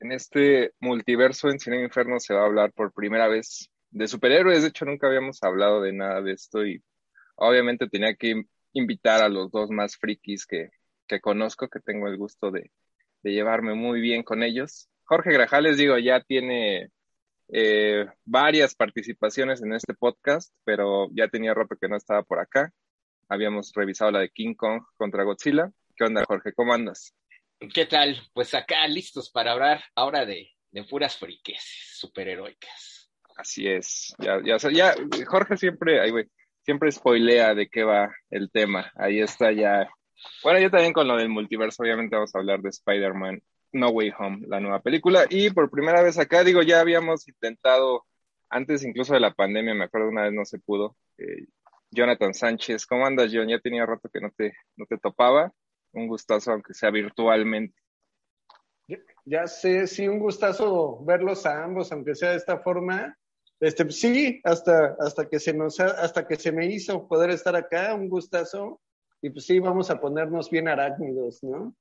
En este multiverso en Cine Inferno se va a hablar por primera vez de superhéroes. De hecho, nunca habíamos hablado de nada de esto y obviamente tenía que invitar a los dos más frikis que, que conozco, que tengo el gusto de, llevarme muy bien con ellos. Jorge Grajales, digo, ya tiene eh, varias participaciones en este podcast, pero ya tenía rato que no estaba por acá. Habíamos revisado la de King Kong contra Godzilla. ¿Qué onda, Jorge? ¿Cómo andas? ¿Qué tal? Pues acá listos para hablar ahora de, de puras friques superheroicas. Así es. Ya, ya, ya Jorge siempre, ay, güey, siempre spoilea de qué va el tema. Ahí está ya. Bueno, yo también con lo del multiverso, obviamente vamos a hablar de Spider-Man No Way Home, la nueva película. Y por primera vez acá, digo, ya habíamos intentado, antes incluso de la pandemia, me acuerdo una vez no se pudo. Eh, Jonathan Sánchez, ¿cómo andas, John? Ya tenía rato que no te, no te topaba un gustazo, aunque sea virtualmente. Ya sé, sí, un gustazo verlos a ambos, aunque sea de esta forma. Este, sí, hasta, hasta que se nos, hasta que se me hizo poder estar acá, un gustazo. Y pues sí, vamos a ponernos bien arácnidos, ¿no?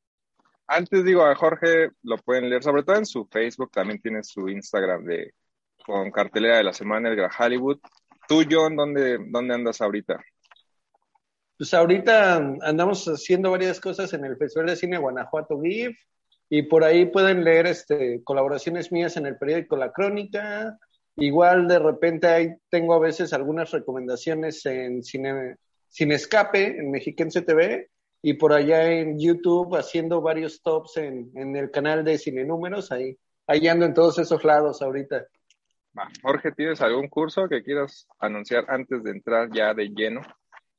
Antes digo a Jorge, lo pueden leer, sobre todo en su Facebook, también tiene su Instagram de con cartelera de la semana, el Hollywood. Tú, John, ¿dónde, dónde andas ahorita? Pues ahorita andamos haciendo varias cosas en el Festival de Cine Guanajuato GIF y por ahí pueden leer este, colaboraciones mías en el periódico La Crónica. Igual de repente ahí tengo a veces algunas recomendaciones en Cine, Cine Escape, en Mexiquense TV, y por allá en YouTube haciendo varios tops en, el canal de Cine Números. Ahí, ahí ando en todos esos lados ahorita. Jorge, ¿tienes algún curso que quieras anunciar antes de entrar ya de lleno?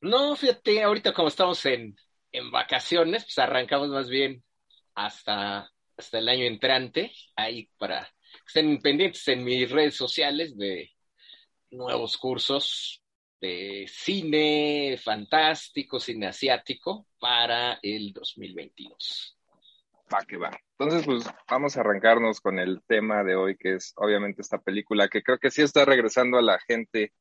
No, fíjate, ahorita como estamos en, en vacaciones, pues arrancamos más bien hasta, hasta el año entrante, ahí para que estén pendientes en mis redes sociales de nuevos cursos de cine fantástico, cine asiático para el 2022. Va que va. Entonces, pues vamos a arrancarnos con el tema de hoy, que es obviamente esta película, que creo que sí está regresando a la gente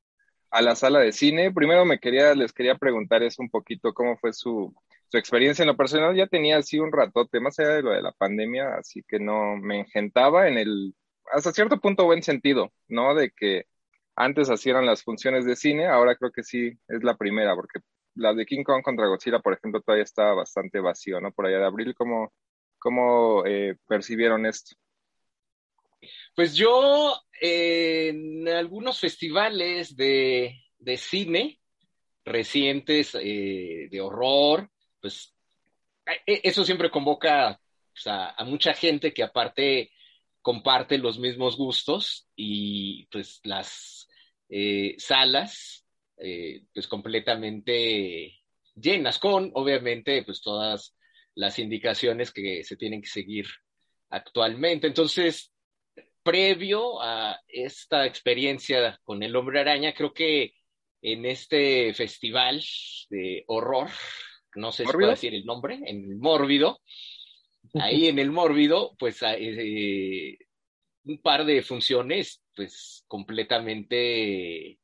a la sala de cine. Primero me quería, les quería preguntar eso un poquito, cómo fue su, su experiencia en lo personal. Ya tenía así un ratote, más allá de lo de la pandemia, así que no me engentaba en el, hasta cierto punto buen sentido, ¿no? De que antes hacían las funciones de cine, ahora creo que sí es la primera, porque la de King Kong contra Godzilla, por ejemplo, todavía estaba bastante vacío, ¿no? Por allá de abril, ¿cómo, cómo eh, percibieron esto? Pues yo en algunos festivales de, cine recientes eh, de horror, pues e, eso siempre convoca pues, a, mucha gente que aparte comparte los mismos gustos y pues las eh, salas eh, pues completamente llenas con obviamente pues todas las indicaciones que se tienen que seguir actualmente. Entonces, previo a esta experiencia con el hombre araña, creo que en este festival de horror, no sé si puedo decir el nombre, en el Mórbido, ahí en el Mórbido, pues eh, un par de funciones, pues completamente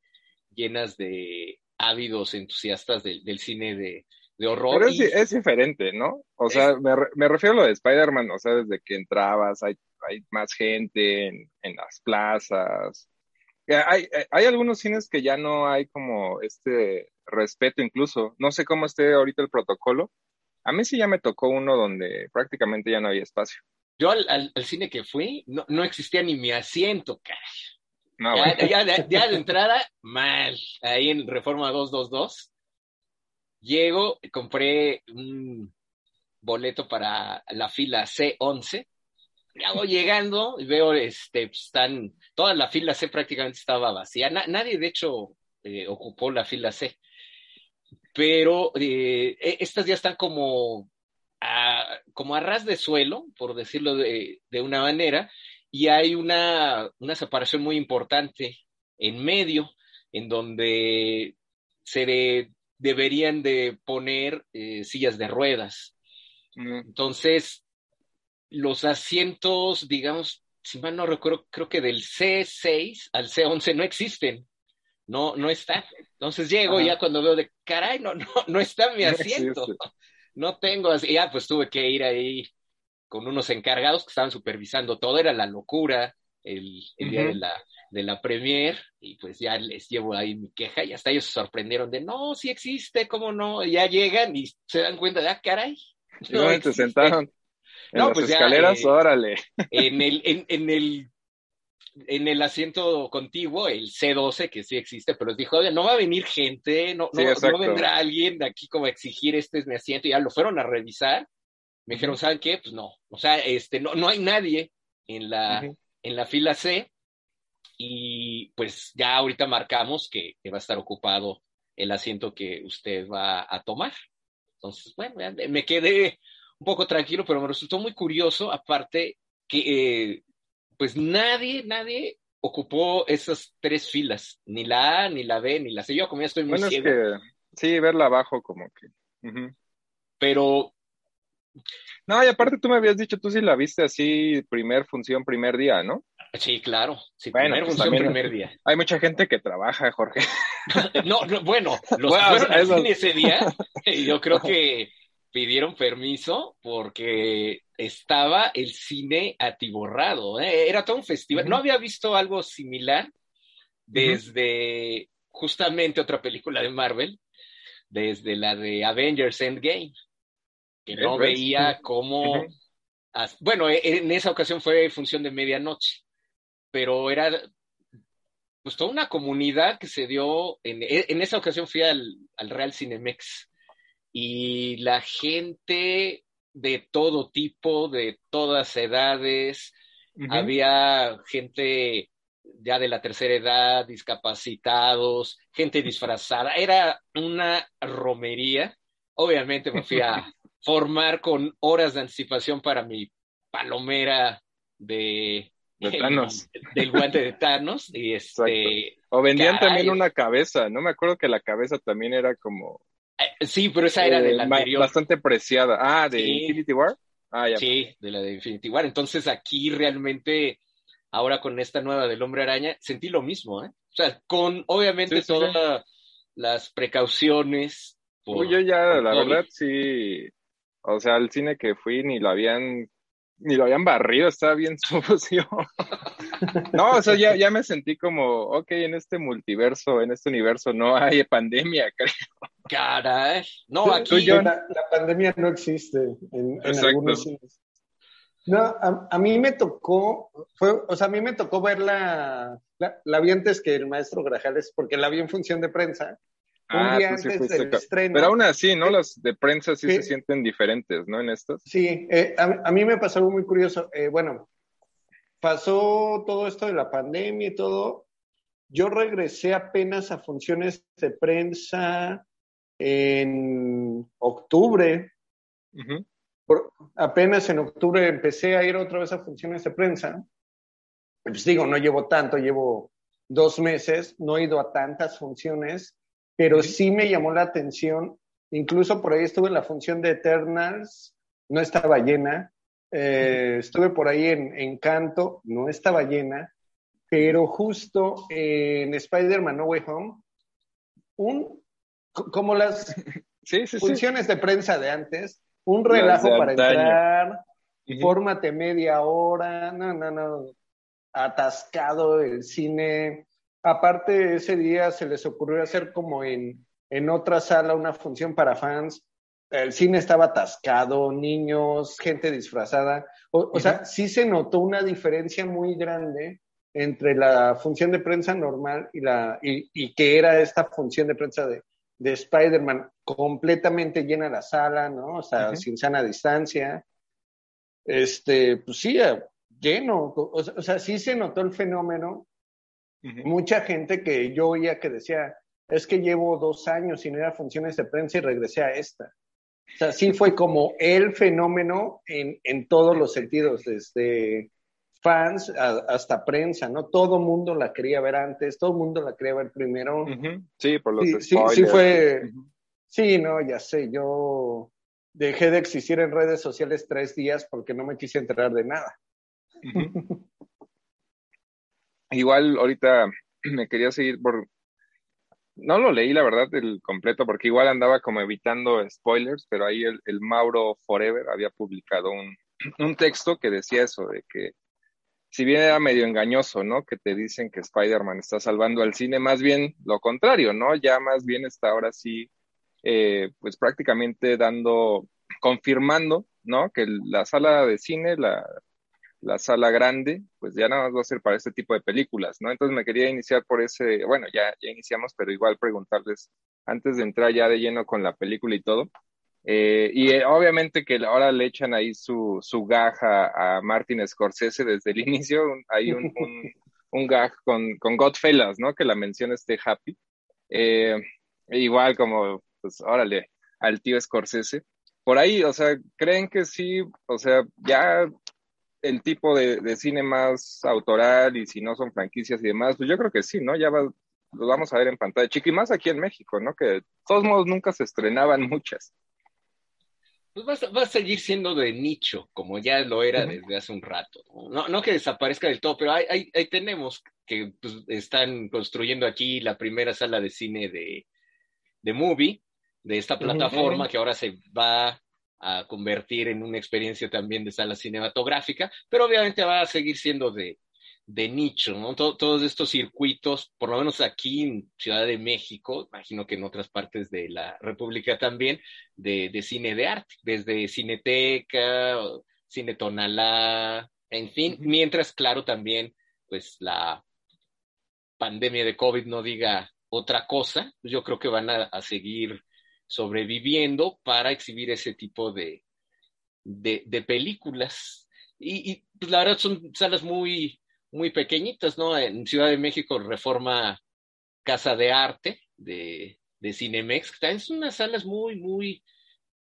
llenas de ávidos entusiastas del, cine de, horror. Pero es, diferente, ¿no? O sea, me, me, refiero a lo de Spider-Man, o sea, desde que entrabas, hay hay más gente en, las plazas. Hay, hay algunos cines que ya no hay como este respeto incluso. No sé cómo esté ahorita el protocolo. A mí sí ya me tocó uno donde prácticamente ya no había espacio. Yo al, cine que fui no, no, existía ni mi asiento, No, ya, de, ya, de, entrada, mal. Ahí en Reforma 222. Llego, compré un boleto para la fila C11 ya voy llegando y veo, este, pues, están, toda la fila C prácticamente estaba vacía. nadie, de hecho, eh, ocupó la fila C. Pero eh, e, estas ya están como a, como a ras de suelo, por decirlo de, de una manera, y hay una, una separación muy importante en medio, en donde se deberían de poner eh, sillas de ruedas. Mm. Entonces, los asientos, digamos, si mal no recuerdo, creo que del C6 al C11 no existen. No, no está. Entonces llego ya cuando veo de, caray, no, no, no está mi asiento. No, tengo así. Ya pues tuve que ir ahí con unos encargados que estaban supervisando todo, era la locura el, día de la, de la premier, y pues ya les llevo ahí mi queja, y hasta ellos se sorprendieron de, no, sí existe, cómo no, y ya llegan y se dan cuenta de, ah, caray. No se sentaron? En no, las pues escaleras, eh, órale. En el, en, en el en el asiento contiguo, el C12, que sí existe, pero les dijo, no va a venir gente, no, no, vendrá alguien de aquí como a exigir este es mi asiento, y ya lo fueron a revisar. Me dijeron, ¿saben qué? Pues no, o sea, este, no, no hay nadie en la, en la fila C, y pues ya ahorita marcamos que, va a estar ocupado el asiento que usted va a tomar. Entonces, bueno, me quedé un poco tranquilo, pero me resultó muy curioso, aparte que eh, pues nadie, nadie ocupó esas tres filas, ni la A, ni la B, ni la C. Yo como ya estoy muy bueno, Es que, sí, verla abajo como que. Pero. No, y aparte tú me habías dicho, tú sí la viste así, primer función, primer día, ¿no? Sí, claro. Sí, bueno, primer pues función, primer día. Hay mucha gente que trabaja, Jorge. no, bueno, los bueno, fueron ese día. Yo creo que pidieron permiso porque estaba el cine atiborrado. ¿eh? Era todo un festival. No había visto algo similar desde justamente otra película de Marvel, desde la de Avengers Endgame, que no veía cómo... Bueno, e, en esa ocasión fue función de medianoche, pero era pues toda una comunidad que se dio, en, e, en esa ocasión fui al, al Real Cinemex y la gente de todo tipo, de todas edades, había gente ya de la tercera edad, discapacitados, gente disfrazada, era una romería. Obviamente me fui a formar con horas de anticipación para mi palomera de, Thanos. del guante de Thanos. Y este, o vendían también una cabeza, no me acuerdo que la cabeza también era como eh, sí, pero esa era de la eh, anterior. Bastante preciada. Ah, de Infinity War. Ah, ya. Sí, de la de Infinity War. Entonces aquí realmente, ahora con esta nueva del Hombre Araña, sentí lo mismo, ¿eh? O sea, con obviamente todas las precauciones. Uy, yo ya, la verdad, sí. O sea, al cine que fui ni lo habían ni lo habían barrido, estaba bien sucio. no, o sea, ya, ya me sentí como, ok, en este multiverso, en este universo no hay pandemia, creo. Caray, no, aquí yo, la, pandemia no existe en, algunos No, a, mí me tocó, fue, o sea, a mí me tocó verla, la, la vi antes que el maestro Grajales, porque la vi en función de prensa, un ah, día antes del estreno. Pero aún así, ¿no? Las de prensa sí, se sienten diferentes, ¿no? En estas. Sí, eh, a, mí me pasó algo muy curioso. Eh, bueno, pasó todo esto de la pandemia y todo. Yo regresé apenas a funciones de prensa en octubre. apenas en octubre empecé a ir otra vez a funciones de prensa. Pues digo, no llevo tanto, llevo dos meses, no he ido a tantas funciones pero sí me llamó la atención. Incluso por ahí estuve en la función de Eternals, no estaba llena. Eh, estuve por ahí en Encanto, no estaba llena. Pero justo en Spider-Man No Way Home, un, como las funciones de prensa de antes, un relajo para entrar, fórmate media hora, no, no, no, atascado el cine, Aparte, ese día se les ocurrió hacer como en, en otra sala una función para fans. El cine estaba atascado, niños, gente disfrazada. O, sea, sí se notó una diferencia muy grande entre la función de prensa normal y, la, y, que era esta función de prensa de, de Spider-Man, completamente llena la sala, ¿no? O sea, sin sana distancia. Este, pues sí, lleno. o sea, sí se notó el fenómeno Mucha gente que yo oía que decía, es que llevo dos años sin ir a funciones de prensa y regresé a esta. O sea, sí fue como el fenómeno en, en todos los sentidos, desde fans hasta prensa, ¿no? Todo mundo la quería ver antes, todo mundo la quería ver primero. Sí, por los sí, sí, fue, sí, no, ya sé, yo dejé de existir en redes sociales tres días porque no me quise enterar de nada. Igual ahorita me quería seguir por no lo leí, la verdad, el completo, porque igual andaba como evitando spoilers, pero ahí el, el Mauro Forever había publicado un, un texto que decía eso, de que si bien era medio engañoso, ¿no? Que te dicen que Spider-Man está salvando al cine, más bien lo contrario, ¿no? Ya más bien está ahora sí, eh, pues prácticamente dando, confirmando, ¿no? Que la sala de cine, la, la sala grande, pues ya nada más va a ser para este tipo de películas, ¿no? Entonces me quería iniciar por ese, bueno, ya, ya iniciamos, pero igual preguntarles, antes de entrar ya de lleno con la película y todo, eh, y eh, obviamente que ahora le echan ahí su, su gag a, Martin Scorsese desde el inicio, hay un, un, un, con, con Godfellas, ¿no? Que la menciona este Happy. Eh, igual como, pues, órale, al tío Scorsese. Por ahí, o sea, ¿creen que sí? O sea, ya el tipo de, de cine más autoral y si no son franquicias y demás, pues yo creo que sí, ¿no? Ya va, lo vamos a ver en pantalla chica y más aquí en México, ¿no? Que de todos modos nunca se estrenaban muchas pues va, a seguir siendo de nicho, como ya lo era desde hace un rato. No, no que desaparezca del todo, pero ahí, tenemos que pues, están construyendo aquí la primera sala de cine de, de Movie, de esta plataforma que ahora se va a convertir en una experiencia también de sala cinematográfica, pero obviamente va a seguir siendo de, de nicho, ¿no? todos estos circuitos, por lo menos aquí en Ciudad de México, imagino que en otras partes de la República también, de, de cine de arte, desde Cineteca, Cine Tonalá, en fin, mientras, claro, también, pues la pandemia de COVID no diga otra cosa, yo creo que van a, seguir sobreviviendo para exhibir ese tipo de, de, películas. Y, y pues, la verdad son salas muy, muy pequeñitas, ¿no? En Ciudad de México, Reforma Casa de Arte de, de Cinemex, que también son unas salas muy, muy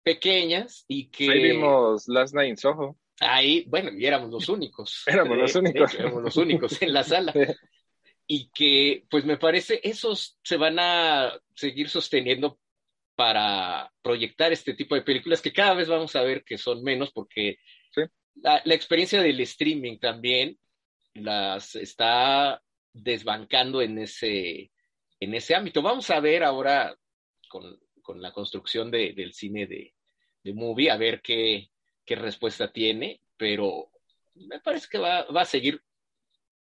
pequeñas y que... Ahí vimos Last Night in Soho. Ahí, bueno, y éramos los únicos. éramos los únicos. éramos los únicos en la sala. Y que, pues me parece, esos se van a seguir sosteniendo para proyectar este tipo de películas que cada vez vamos a ver que son menos porque la, la, experiencia del streaming también las está desbancando en ese, en ese ámbito. Vamos a ver ahora con, con la construcción de, del cine de, de, movie, a ver qué, qué, respuesta tiene, pero me parece que va, va a seguir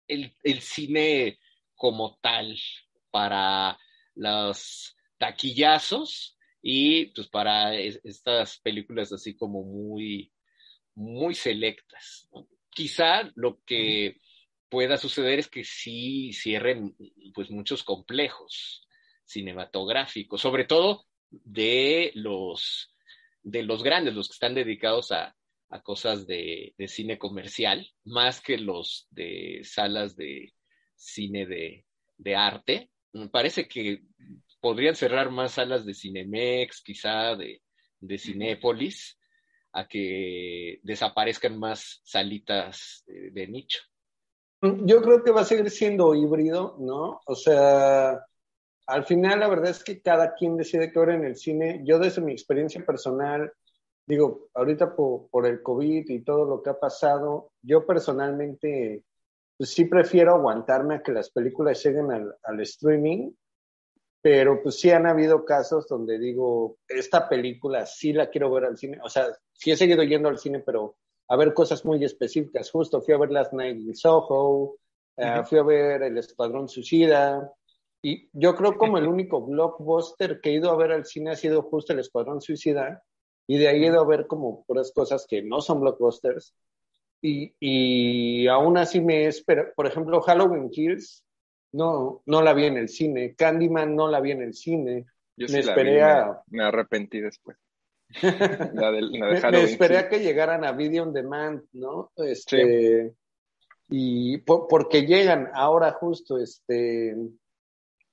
el, el, cine como tal para los taquillazos y pues para estas películas así como muy, muy selectas. Quizá lo que pueda suceder es que sí cierren pues muchos complejos cinematográficos, sobre todo de los de los grandes, los que están dedicados a, a cosas de, de, cine comercial, más que los de salas de cine de, de arte. Me parece que podrían cerrar más salas de Cinemex, quizá de, de Cinépolis, a que desaparezcan más salitas de nicho. Yo creo que va a seguir siendo híbrido, ¿no? O sea, al final la verdad es que cada quien decide qué ver en el cine. Yo desde mi experiencia personal, digo, ahorita por, el COVID y todo lo que ha pasado, yo personalmente pues sí prefiero aguantarme a que las películas lleguen al, al streaming, pero pues sí han habido casos donde digo, esta película sí la quiero ver al cine, o sea, sí he seguido yendo al cine, pero a ver cosas muy específicas. Justo fui a ver Last Night in Soho, eh, fui a ver El Escuadrón Suicida. Y yo creo como el único blockbuster que he ido a ver al cine ha sido justo El Escuadrón Suicida. Y de ahí he ido a ver como puras cosas que no son blockbusters. Y, y aún así me espero, por ejemplo, Halloween Kills, no, no la vi en el cine. Candyman no la vi en el cine. Yo me esperé a... me arrepentí después. La me, esperé a que llegaran a Video on Demand, ¿no? Este, Y porque llegan ahora justo, este,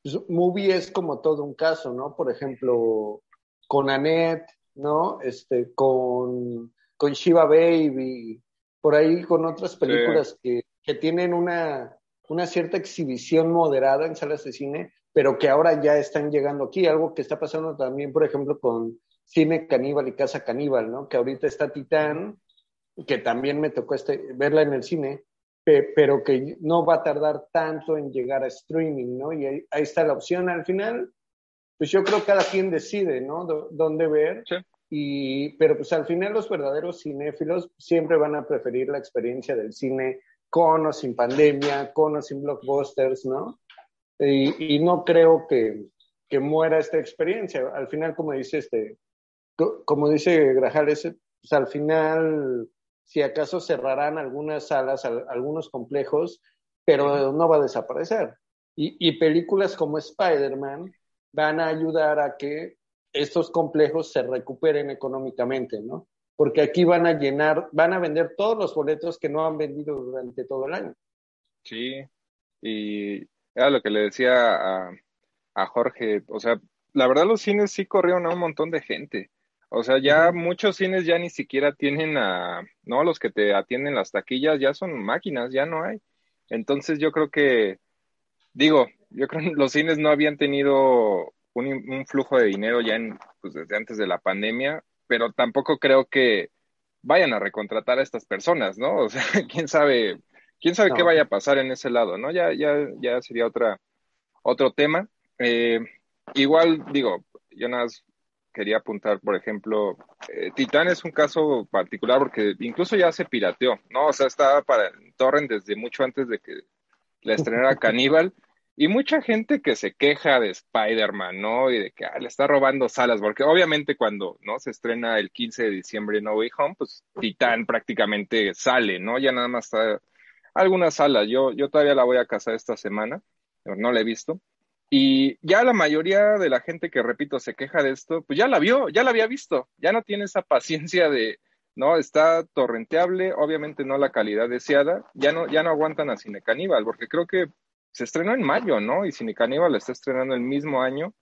pues, Movie es como todo un caso, ¿no? Por ejemplo, con Annette, ¿no? Este, con, con Shiva Baby, por ahí con otras películas que, que tienen una, una cierta exhibición moderada en salas de cine, pero que ahora ya están llegando aquí. Algo que está pasando también, por ejemplo, con Cine Caníbal y Casa Caníbal, ¿no? Que ahorita está Titán, que también me tocó este, verla en el cine, pero que no va a tardar tanto en llegar a streaming, ¿no? Y ahí, está la opción. Al final, pues yo creo que cada quien decide, ¿no? dónde ver. Sí. Y, pero pues al final los verdaderos cinéfilos siempre van a preferir la experiencia del cine con o sin pandemia, con o sin blockbusters, ¿no? Y, no creo que, que, muera esta experiencia. Al final, como dice este, como dice Grajales, pues al final, si acaso cerrarán algunas salas, algunos complejos, pero no va a desaparecer. Y, y películas como Spider-Man van a ayudar a que estos complejos se recuperen económicamente, ¿no? Porque aquí van a llenar, van a vender todos los boletos que no han vendido durante todo el año. Sí, y era lo que le decía a, a Jorge, o sea, la verdad los cines sí corrieron a un montón de gente. O sea, ya muchos cines ya ni siquiera tienen a, no, los que te atienden las taquillas ya son máquinas, ya no hay. Entonces yo creo que, digo, yo creo que los cines no habían tenido un, flujo de dinero ya en, pues, desde antes de la pandemia, pero tampoco creo que vayan a recontratar a estas personas, ¿no? O sea, quién sabe, quién sabe qué vaya a pasar en ese lado, ¿no? Ya, ya, ya sería otra, otro tema. Eh, igual, digo, yo nada más quería apuntar, por ejemplo, eh, Titán es un caso particular porque incluso ya se pirateó, ¿no? O sea, estaba para Torrent desde mucho antes de que la estrenara Caníbal y mucha gente que se queja de Spider-Man, ¿no? Y de que ah, le está robando salas, porque obviamente cuando no se estrena el 15 de diciembre No Way Home, pues Titán prácticamente sale, ¿no? Ya nada más está alguna sala. Yo, yo todavía la voy a casar esta semana, pero no la he visto. Y ya la mayoría de la gente que, repito, se queja de esto, pues ya la vio, ya la había visto, ya no tiene esa paciencia de, no, está torrenteable, obviamente no la calidad deseada, ya no, ya no aguantan a Cine Caníbal, porque creo que se estrenó en mayo, ¿no? Y Cine Caníbal está estrenando el mismo año,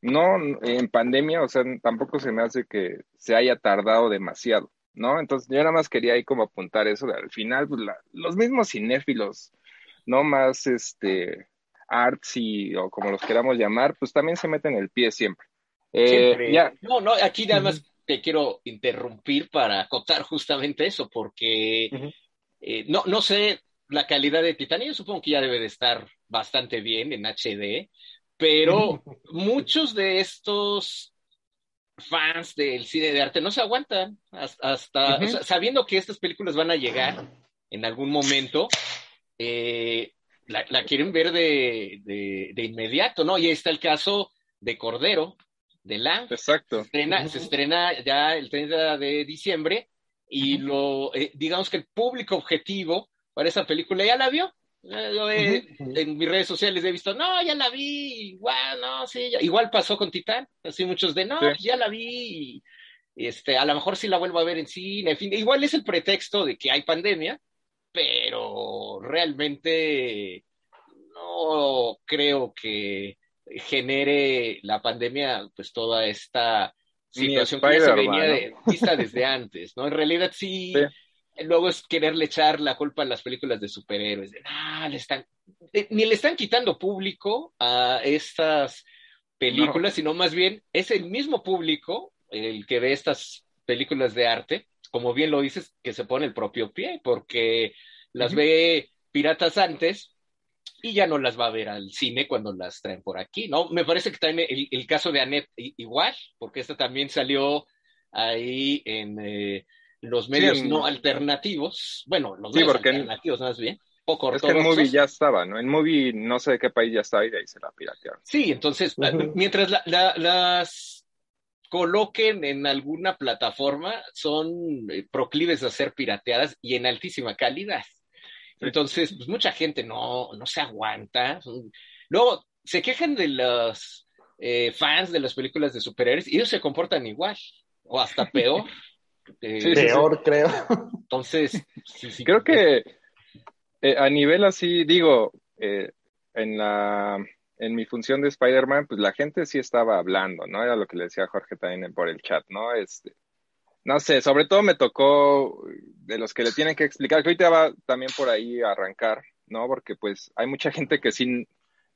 no en pandemia, o sea, tampoco se me hace que se haya tardado demasiado, ¿no? Entonces yo nada más quería ahí como apuntar eso, de, al final, pues los mismos cinéfilos, no más este artsy o como los queramos llamar, pues también se meten el pie siempre. Eh, No, no, aquí nada más te quiero interrumpir para acotar justamente eso, porque eh, no, no sé, la calidad de Titanic, supongo que ya debe de estar bastante bien en HD, pero muchos de estos fans del cine de arte no se aguantan hasta, sabiendo que estas películas van a llegar en algún momento, eh, la, quieren ver de, de, inmediato, ¿no? Y ahí está el caso de Cordero, de la Exacto. Se estrena, se estrena ya el 30 de diciembre y lo, eh, digamos que el público objetivo para esa película, ¿ya la vio? En mis redes sociales he visto, no, ya la vi, igual, no, sí, igual pasó con Titán, así muchos de, no, ya la vi, este, a lo mejor sí la vuelvo a ver en cine, en fin, igual es el pretexto de que hay pandemia, pero realmente no creo que genere la pandemia, pues toda esta situación que se venía de, vista desde antes, ¿no? En realidad sí luego es quererle echar la culpa a las películas de superhéroes. De, le están, ni le están quitando público a estas películas, sino más bien es el mismo público el que ve estas películas de arte, como bien lo dices, que se pone el propio pie, porque las ve piratas antes y ya no las va a ver al cine cuando las traen por aquí, ¿no? Me parece que también el, caso de Annette igual, porque esta también salió ahí en... Eh, los medios no alternativos, bueno, los medios alternativos más bien, poco Es que en Movie ya estaba, ¿no? En Movie no sé de qué país ya estaba y de ahí se la piratearon. Sí, entonces, mientras las coloquen en alguna plataforma, son eh, proclives a ser pirateadas y en altísima calidad. Entonces, pues mucha gente no, no se aguanta. Luego, se quejan de los eh, fans de las películas de superhéroes y ellos se comportan igual, o hasta peor. Eh, peor, creo. Entonces, creo que eh, a nivel así, digo, eh, en la en mi función de Spider-Man, pues la gente sí estaba hablando, ¿no? Era lo que le decía Jorge también por el chat, ¿no? Este, no sé, sobre todo me tocó de los que le tienen que explicar, que ahorita va también por ahí a arrancar, ¿no? Porque pues hay mucha gente que sí,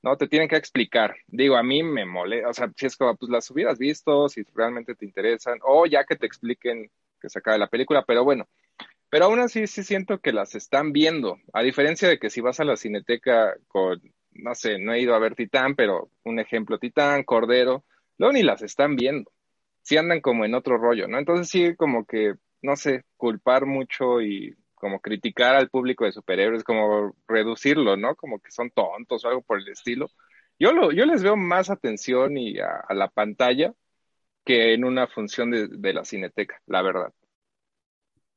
no, te tienen que explicar. Digo, a mí me mole, o sea, si es como, pues las hubieras visto, si realmente te interesan, o ya que te expliquen que se acabe la película, pero bueno, pero aún así sí siento que las están viendo, a diferencia de que si vas a la cineteca con, no sé, no he ido a ver Titán, pero un ejemplo, Titán, Cordero, luego ni las están viendo. Sí andan como en otro rollo, ¿no? Entonces sí, como que, no sé, culpar mucho y como criticar al público de superhéroes, como reducirlo, ¿no? Como que son tontos o algo por el estilo. Yo, lo, yo les veo más atención y a, la pantalla que en una función de, de, la cineteca, la verdad.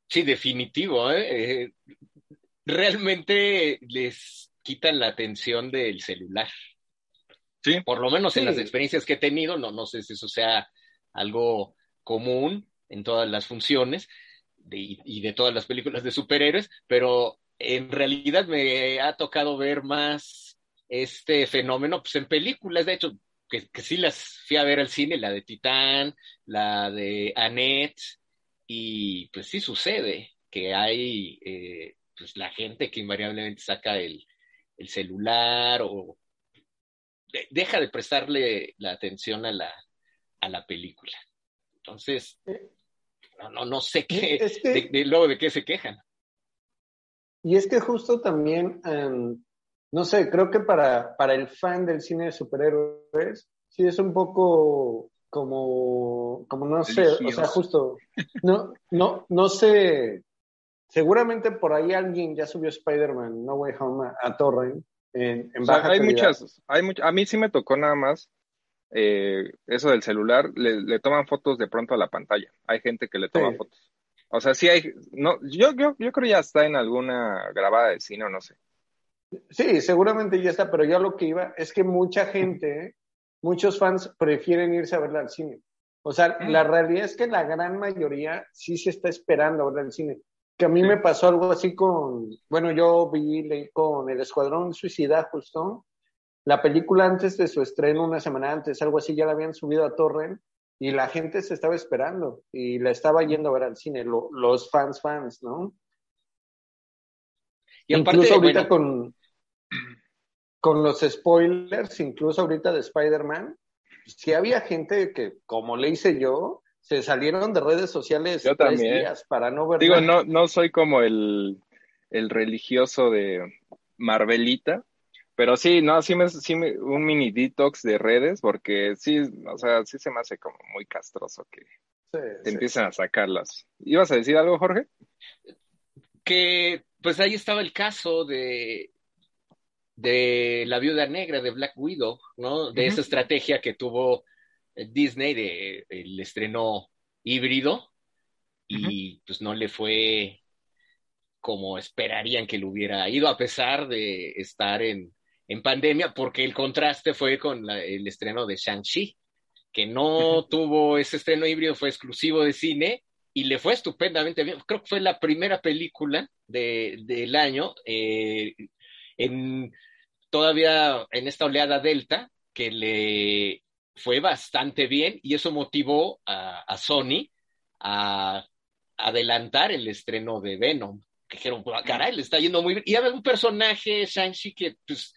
Sí, definitivo. ¿eh? eh realmente les quitan la atención del celular. Sí. Por lo menos en las experiencias que he tenido, no, no sé si eso sea algo común en todas las funciones y de todas las películas de superhéroes, pero en realidad me ha tocado ver más este fenómeno pues, en películas, de hecho, que, que sí las fui a ver al cine, la de Titán, la de Annette, y pues sí sucede que hay eh, pues la gente que invariablemente saca el, celular o deja de prestarle la atención a la, a la película. Entonces, no, no, no sé qué, de, luego de qué se quejan. Y es que justo también, em, no sé, creo que para, para el fan del cine de superhéroes, sí es un poco como, como no sé, o sea, justo, no, no, no sé, seguramente por ahí alguien ya subió Spider-Man No Way Home a, Torrent en, baja hay muchas, hay a mí sí me tocó nada más eh, eso del celular, le, toman fotos de pronto a la pantalla, hay gente que le toma fotos. O sea, sí hay, no, yo, yo, yo creo ya está en alguna grabada de cine o no sé. Sí, seguramente ya está, pero yo lo que iba es que mucha gente muchos fans prefieren irse a verla al cine. O sea, mm. la realidad es que la gran mayoría sí se está esperando a verla al cine. Que a mí me pasó algo así con, bueno, yo vi leí con El Escuadrón Suicida justo, la película antes de su estreno, una semana antes, algo así, ya la habían subido a Torrent y la gente se estaba esperando y la estaba yendo a ver al cine, los fans, fans, ¿no? Y Incluso ahorita con, con los spoilers, incluso ahorita de Spider-Man, sí había gente que, como le hice yo, se salieron de redes sociales yo tres días para no ver. Digo, no, no soy como el, el religioso de Marvelita, pero sí, no, sí me, sí me, un mini detox de redes, porque sí, o sea, sí se me hace como muy castroso que te empiecen a sacarlas. ¿Ibas a decir algo, Jorge? Que pues ahí estaba el caso de de la viuda negra de Black Widow, ¿no? De esa estrategia que tuvo eh, Disney de el estreno híbrido y pues no le fue como esperarían que le hubiera ido a pesar de estar en, en pandemia, porque el contraste fue con el estreno de Shang-Chi, que no tuvo ese estreno híbrido, fue exclusivo de cine y le fue estupendamente bien. Creo que fue la primera película de, del año eh, en todavía en esta oleada delta que le fue bastante bien y eso motivó a, Sony a adelantar el estreno de Venom. Que dijeron, caray, le está yendo muy bien. Y había un personaje, Shang-Chi, que pues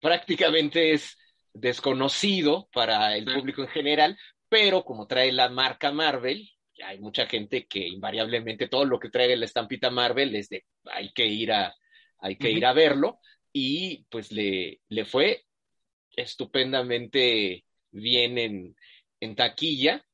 prácticamente es desconocido para el público en general, pero como trae la marca Marvel, hay mucha gente que invariablemente todo lo que trae la estampita Marvel es de hay que ir a, hay que ir a verlo y pues le, le fue estupendamente bien en, en taquilla,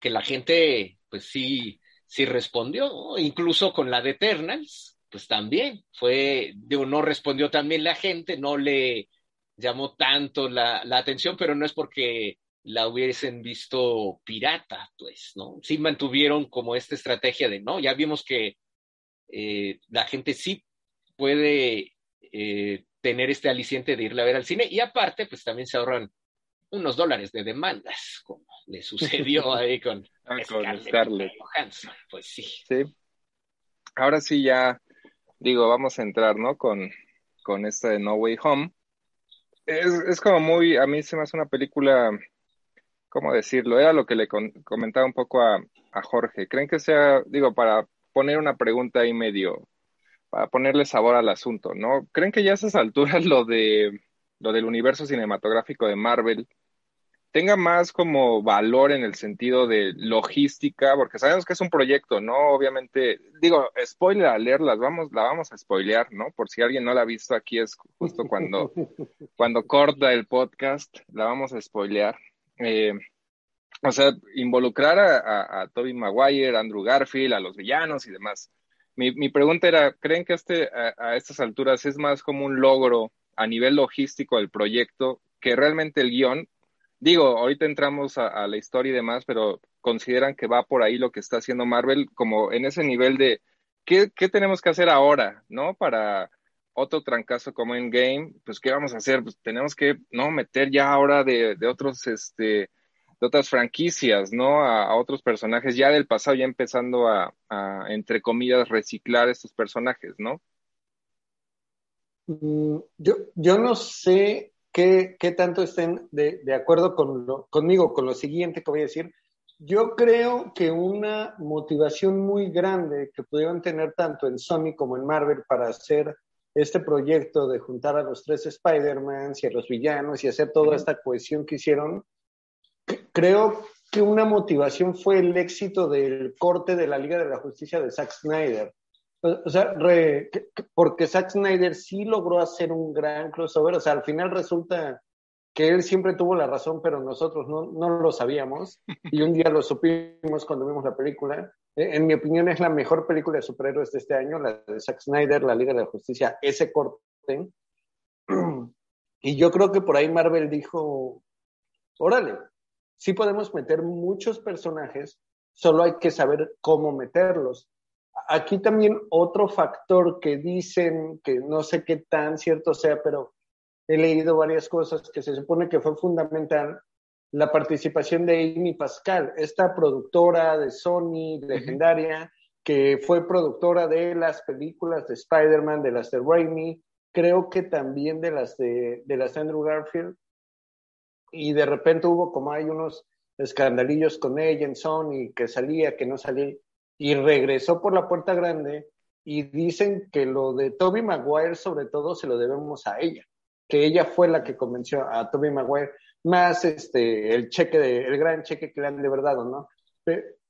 que la gente pues sí, sí respondió, incluso con la de Eternals, pues también fue, de no respondió también la gente, no le llamó tanto la, la atención, pero no es porque la hubiesen visto pirata, pues, ¿no? Sí mantuvieron como esta estrategia de, no, ya vimos que eh, la gente sí puede eh, tener este aliciente de irle a ver al cine y aparte, pues también se ahorran unos dólares de demandas, como le sucedió ahí con, ah, Scarlett, Johansson, pues sí. Sí. Ahora sí ya, digo, vamos a entrar, ¿no? Con, con esta de No Way Home. Es, es como muy, a mí se me hace una película, ¿cómo decirlo? Era lo que le comentaba un poco a, a Jorge. ¿Creen que sea, digo, para poner una pregunta ahí medio para ponerle sabor al asunto, ¿no? ¿Creen que ya a esas alturas lo de lo del universo cinematográfico de Marvel tenga más como valor en el sentido de logística, porque sabemos que es un proyecto, ¿no? Obviamente, digo, spoiler a leerlas, vamos, la vamos a spoilear, ¿no? Por si alguien no la ha visto, aquí es justo cuando, cuando corta el podcast, la vamos a spoilear. eh, o sea, involucrar a, a, Toby Maguire, Andrew Garfield, a los villanos y demás. Mi, mi pregunta era, ¿creen que este, a, estas alturas es más como un logro a nivel logístico del proyecto que realmente el guion? Digo, ahorita entramos a, la historia y demás, pero consideran que va por ahí lo que está haciendo Marvel, como en ese nivel de, ¿qué, qué tenemos que hacer ahora, no? Para otro trancazo como en Game, pues, ¿qué vamos a hacer? Pues tenemos que, ¿no? Meter ya ahora de, de otros, este, de otras franquicias, ¿no? A, otros personajes ya del pasado, ya empezando a, entre comillas, reciclar estos personajes, ¿no? Mm, yo, yo no sé qué, qué tanto estén de, de acuerdo con lo, conmigo con lo siguiente que voy a decir. Yo creo que una motivación muy grande que pudieron tener tanto en Sony como en Marvel para hacer este proyecto de juntar a los tres Spider-Mans y a los villanos y hacer toda esta cohesión que hicieron, creo que una motivación fue el éxito del corte de la Liga de la Justicia de Zack Snyder. O sea, porque Zack Snyder sí logró hacer un gran crossover. O sea, al final resulta que él siempre tuvo la razón, pero nosotros no, no lo sabíamos. Y un día lo supimos cuando vimos la película. E, en mi opinión, es la mejor película de superhéroes de este año, la de Zack Snyder, la Liga de la Justicia, ese corte. Y yo creo que por ahí Marvel dijo, órale, sí podemos meter muchos personajes, solo hay que saber cómo meterlos. Aquí también otro factor que dicen, que no sé qué tan cierto sea, pero he leído varias cosas que se supone que fue fundamental, la participación de Amy Pascal, esta productora de Sony, legendaria, que fue productora de las películas de Spider-Man, de las de Raimi, creo que también de las de, de las Andrew Garfield, y de repente hubo como hay unos escandalillos con ella en Sony, que salía, que no salía, y regresó por la puerta grande y dicen que lo de Toby Maguire sobre todo se lo debemos a ella, que ella fue la que convenció a Toby Maguire, más este el cheque de, el gran cheque que le han de verdad, ¿no?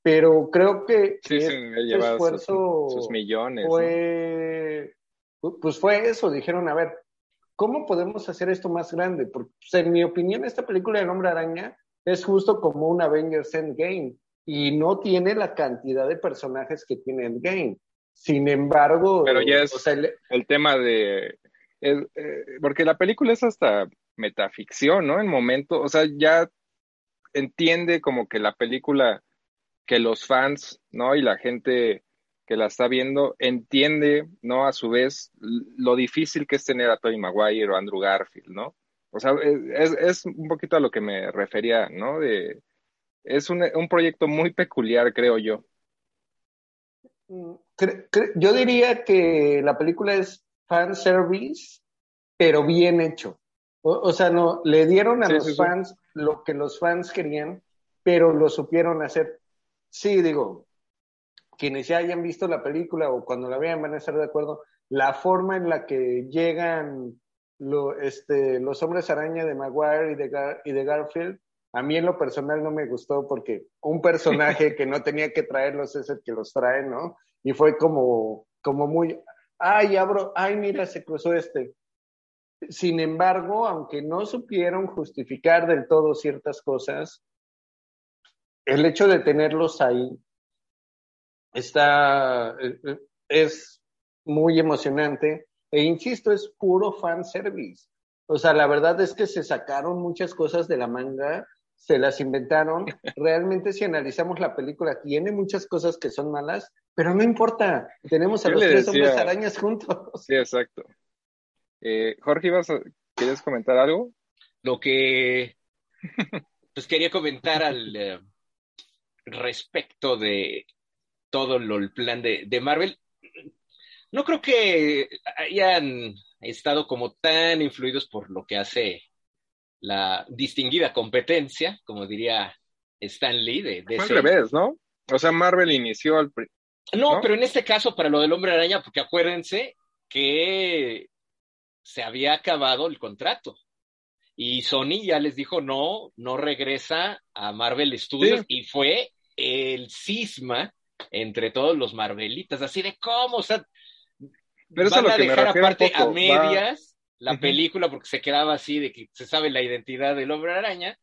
Pero creo que, sí, sí, esfuerzo sus, millones fue, pues fue eso, dijeron, a ver, ¿cómo podemos hacer esto más grande? Porque pues, en mi opinión esta película de Hombre Araña es justo como un Avengers Endgame y no tiene la cantidad de personajes que tiene Endgame. Sin embargo, pero ya es el, tema de eh, porque la película es hasta metaficción, ¿no? En momento, o sea, ya entiende como que la película que los fans, ¿no? Y la gente que la está viendo entiende, ¿no? A su vez, lo difícil que es tener a Tony Maguire o Andrew Garfield, ¿no? O sea, es, es un poquito a lo que me refería, ¿no? De, es un, un proyecto muy peculiar, creo yo. Mm, yo diría que la película es fan service, pero bien hecho. O, sea, no, le dieron a los fans lo que los fans querían, pero lo supieron hacer. Sí, digo, quienes ya hayan visto la película o cuando la vean van a estar de acuerdo, la forma en la que llegan lo, este, los hombres araña de Maguire y de, y de Garfield, a mí en lo personal no me gustó porque un personaje que no tenía que traerlos es el que los trae, ¿no? Y fue como, como muy, ay, abro, ay, mira, se cruzó este. Sin embargo, aunque no supieron justificar del todo ciertas cosas, el hecho de tenerlos ahí está, eh, eh, es muy emocionante e insisto, es puro fan service. O sea, la verdad es que se sacaron muchas cosas de la manga, se las inventaron. Realmente si analizamos la película, tiene muchas cosas que son malas, pero no importa, tenemos a los tres hombres arañas juntos. Sí, exacto. Eh, Jorge, ¿ibas ¿quieres comentar algo? Lo que pues quería comentar al respecto de todo lo, el plan de, de Marvel. No creo que hayan estado como tan influidos por lo que hace la distinguida competencia, como diría Stan Lee de, de Al revés, ¿no? O sea, Marvel inició al... No, no, pero en este caso para lo del hombre araña, porque acuérdense que se había acabado el contrato. Y Sony ya les dijo, no, no regresa a Marvel Studios. Y fue el cisma entre todos los Marvelitas, así de cómo, o sea, Pero van a dejar aparte a medias la película porque se quedaba así de que se sabe la identidad del hombre araña,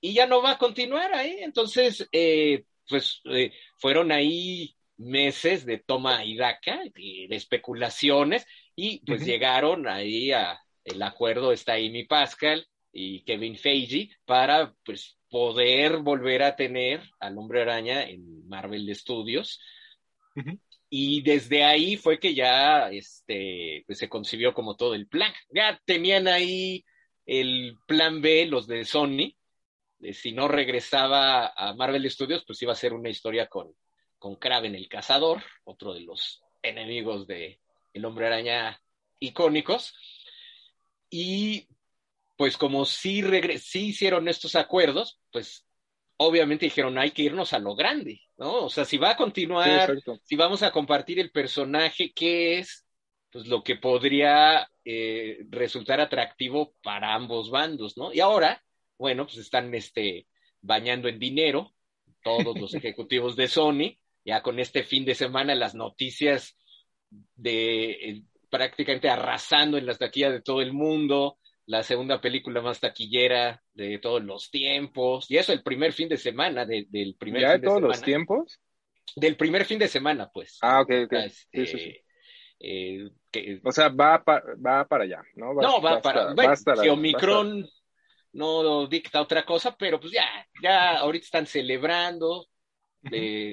y ya no va a continuar ahí. Entonces, eh, pues eh, fueron ahí meses de toma y daca, de, especulaciones, y pues llegaron ahí a el acuerdo, está Amy Pascal y Kevin Feige, para pues poder volver a tener al hombre araña en Marvel Studios. Y desde ahí fue que ya este, pues se concibió como todo el plan. Ya tenían ahí el plan B, los de Sony, de si no regresaba a Marvel Studios, pues iba a ser una historia con, con Kraven el Cazador, otro de los enemigos de El Hombre Araña icónicos. Y pues como sí, sí hicieron estos acuerdos, pues obviamente dijeron, hay que irnos a lo grande, ¿no? O sea, si va a continuar, si vamos a compartir el personaje, ¿qué es? Pues lo que podría eh, resultar atractivo para ambos bandos, ¿no? Y ahora, bueno, pues están este, bañando en dinero todos los ejecutivos de Sony, ya con este fin de semana las noticias de eh, prácticamente arrasando en las taquillas de todo el mundo, la segunda película más taquillera de todos los tiempos, y eso el primer fin de semana, del primer ¿Ya fin de todos los tiempos? Del primer fin de semana, pues. Ah, ok, ok. Este, eh, o sea, va, va para allá, ¿no? Va, no, va, para... bueno, si Omicron no dicta otra cosa, pero pues ya, ya ahorita están celebrando,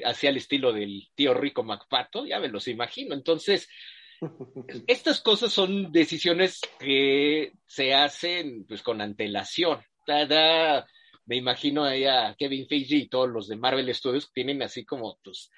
hacia el estilo del tío rico MacPato, ya me los imagino. Entonces, estas cosas son decisiones que se hacen pues con antelación. me imagino ahí a Kevin Feige y todos los de Marvel Studios tienen así como pues,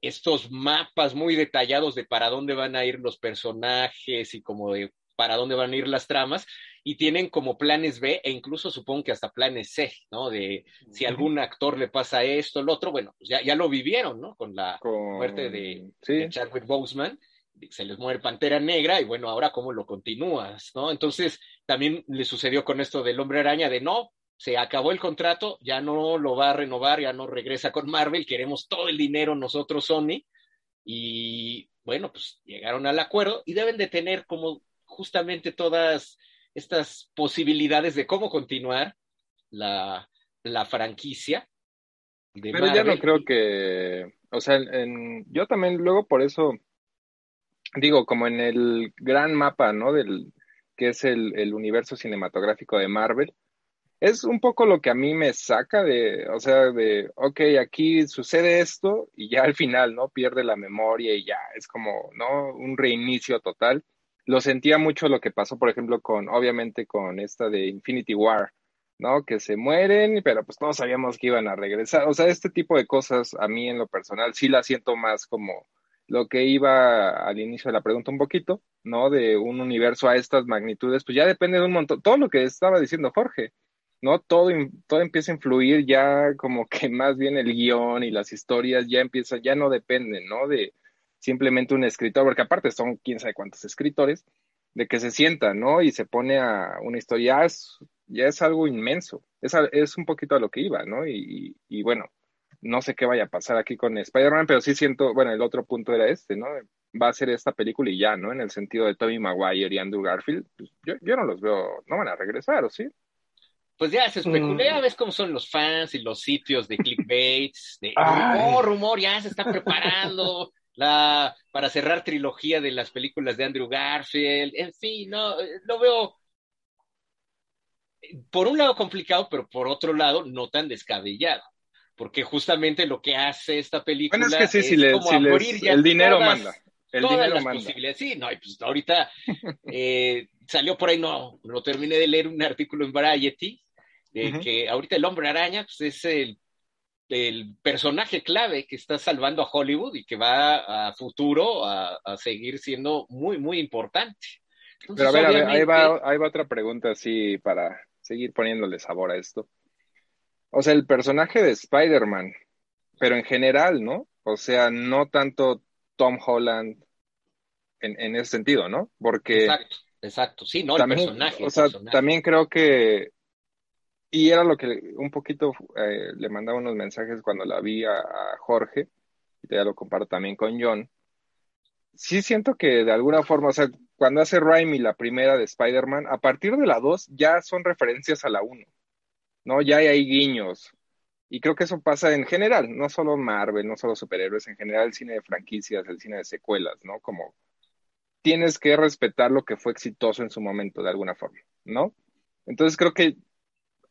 estos mapas muy detallados de para dónde van a ir los personajes y como de para dónde van a ir las tramas y tienen como planes B e incluso supongo que hasta planes C, ¿no? De si algún actor le pasa esto, el otro, bueno, pues ya, ya lo vivieron, ¿no? Con la muerte de, Chadwick Boseman se les muere Pantera Negra y bueno, ahora cómo lo continúas, ¿no? Entonces, también le sucedió con esto del Hombre Araña de no, se acabó el contrato, ya no lo va a renovar, ya no regresa con Marvel, queremos todo el dinero nosotros Sony y bueno, pues llegaron al acuerdo y deben de tener como justamente todas estas posibilidades de cómo continuar la, la franquicia. Pero ya no creo que, o sea, en, yo también luego por eso digo, como en el gran mapa, ¿no? Del que es el, el universo cinematográfico de Marvel, es un poco lo que a mí me saca de, o sea, de, ok, aquí sucede esto y ya al final, ¿no? Pierde la memoria y ya es como, ¿no? Un reinicio total. Lo sentía mucho lo que pasó, por ejemplo, con, obviamente, con esta de Infinity War, ¿no? Que se mueren, pero pues todos sabíamos que iban a regresar. O sea, este tipo de cosas a mí en lo personal sí la siento más como lo que iba al inicio de la pregunta un poquito, ¿no? De un universo a estas magnitudes, pues ya depende de un montón, todo lo que estaba diciendo Jorge, ¿no? Todo, todo empieza a influir ya como que más bien el guion y las historias ya empiezan, ya no dependen, ¿no? De simplemente un escritor, porque aparte son quién sabe cuántos escritores, de que se sienta, ¿no? Y se pone a una historia, ya es, ya es algo inmenso, es, es un poquito a lo que iba, ¿no? Y, y bueno, no sé qué vaya a pasar aquí con Spider-Man, pero sí siento, bueno, el otro punto era este, ¿no? Va a ser esta película y ya, ¿no? En el sentido de Tobey Maguire y Andrew Garfield, pues, yo, yo no los veo, no van a regresar, ¿o sí? Pues ya se especulea, mm. ves cómo son los fans y los sitios de clickbaits, de rumor, rumor, ya se está preparando la para cerrar trilogía de las películas de Andrew Garfield, en fin, no, lo veo por un lado complicado, pero por otro lado no tan descabellado porque justamente lo que hace esta película bueno, es, que sí, es como abrir ya el dinero manda. El todas dinero las manda. posibilidades. Sí, no, y pues ahorita eh, salió por ahí, no, lo terminé de leer un artículo en Variety, de que ahorita el hombre araña pues, es el, el, personaje clave que está salvando a Hollywood y que va a futuro a, a seguir siendo muy, muy importante. Pero a ver, a ver, ahí va, ahí va otra pregunta así para seguir poniéndole sabor a esto. O sea, el personaje de Spider-Man, pero en general, ¿no? O sea, no tanto Tom Holland en, en ese sentido, ¿no? Porque... Exacto, exacto. Sí, no, el personaje. O sea, también creo que... Y era lo que un poquito eh, le mandaba unos mensajes cuando la vi a, Jorge, y ya lo comparto también con John. Sí siento que de alguna forma, o sea, cuando hace Raimi la primera de Spider-Man, a partir de la 2 ya son referencias a la 1. ¿No? Ya hay guiños. Y creo que eso pasa en general, no solo Marvel, no solo superhéroes, en general el cine de franquicias, el cine de secuelas, ¿no? Como tienes que respetar lo que fue exitoso en su momento, de alguna forma, ¿no? Entonces creo que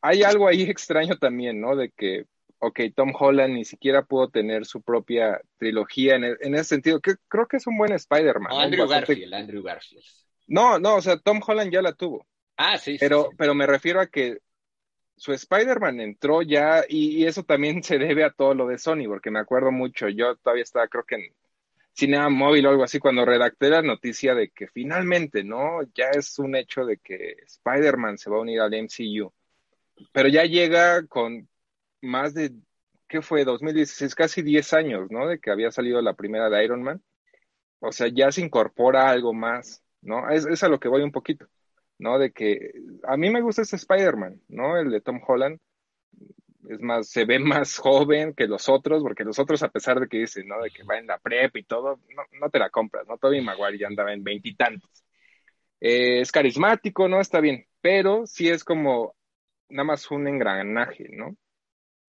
hay algo ahí extraño también, ¿no? De que, ok, Tom Holland ni siquiera pudo tener su propia trilogía en, e, ese sentido, que creo que es un buen Spider-Man. Andrew Garfield, Andrew Garfield. No, no, o sea, Tom Holland ya la tuvo. Ah, sí. Pero, sí, pero me refiero a que su Spider-Man entró ya, y, eso también se debe a todo lo de Sony, porque me acuerdo mucho, yo todavía estaba, creo que en Cinema Móvil o algo así, cuando redacté la noticia de que finalmente, ¿no? Ya es un hecho de que Spider-Man se va a unir al MCU. Pero ya llega con más de, ¿qué fue? 2016, casi 10 años, ¿no? De que había salido la primera de Iron Man. O sea, ya se incorpora algo más, ¿no? Es, es a lo que voy un poquito. ¿No? De que a mí me gusta ese Spider-Man, ¿no? El de Tom Holland. Es más, se ve más joven que los otros, porque los otros, a pesar de que dicen, ¿no? De que va en la prep y todo, no, no te la compras, ¿no? Tobey Maguire ya andaba en veintitantos. Eh, es carismático, ¿no? Está bien, pero sí es como nada más un engranaje, ¿no?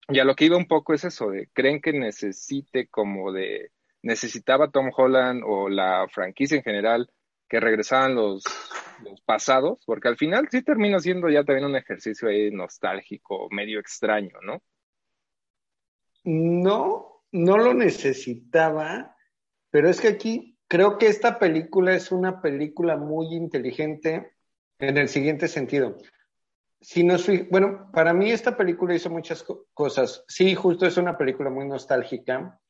Y a lo que iba un poco es eso, de creen que necesite como de, necesitaba Tom Holland o la franquicia en general que regresaban los, pasados, porque al final sí termina siendo ya también un ejercicio nostálgico, medio extraño, ¿no? No, no lo necesitaba, pero es que aquí creo que esta película es una película muy inteligente en el siguiente sentido. Si no bueno, para mí esta película hizo muchas cosas. Sí, justo es una película muy nostálgica,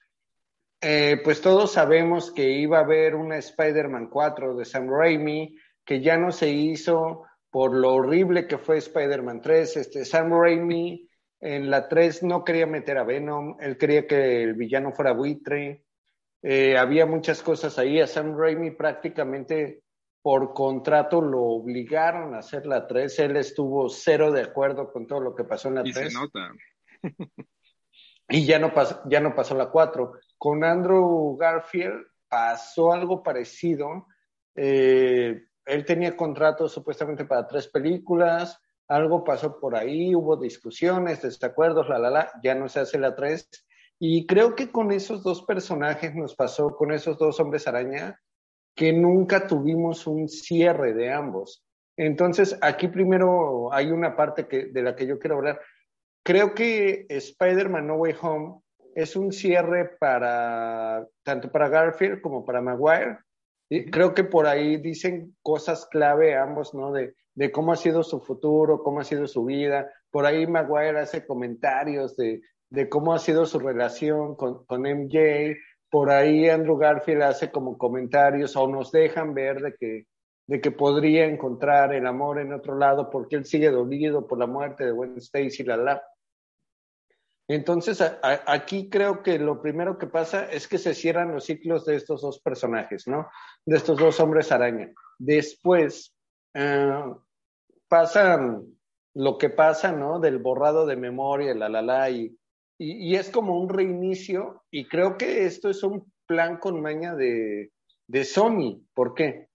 eh, pues todos sabemos que iba a haber una Spider-Man 4 de Sam Raimi, que ya no se hizo por lo horrible que fue Spider-Man 3. Este, Sam Raimi en la 3 no quería meter a Venom, él quería que el villano fuera buitre. Eh, había muchas cosas ahí. A Sam Raimi prácticamente por contrato lo obligaron a hacer la 3. Él estuvo cero de acuerdo con todo lo que pasó en la 3. Y se nota. y ya no, pasó, ya no pasó la 4. Con Andrew Garfield pasó algo parecido. Eh, él tenía contrato supuestamente para tres películas, algo pasó por ahí, hubo discusiones, desacuerdos, la, la, la, ya no se hace la tres. Y creo que con esos dos personajes nos pasó, con esos dos hombres araña, que nunca tuvimos un cierre de ambos. Entonces, aquí primero hay una parte que, de la que yo quiero hablar. Creo que Spider-Man No Way Home es un cierre para tanto para Garfield como para Maguire. Y creo que por ahí dicen cosas clave ambos, ¿no? De, de, cómo ha sido su futuro, cómo ha sido su vida. Por ahí Maguire hace comentarios de, de cómo ha sido su relación con, con, MJ. Por ahí Andrew Garfield hace como comentarios o nos dejan ver de que, de que podría encontrar el amor en otro lado porque él sigue dolido por la muerte de Gwen Stacy, la la. Entonces, aquí creo que lo primero que pasa es que se cierran los ciclos de estos dos personajes, ¿no? De estos dos hombres araña. Después, eh, pasan lo que pasa, ¿no? Del borrado de memoria, la, la, la, y, y, y, es como un reinicio, y creo que esto es un plan con maña de, de Sony. ¿Por qué?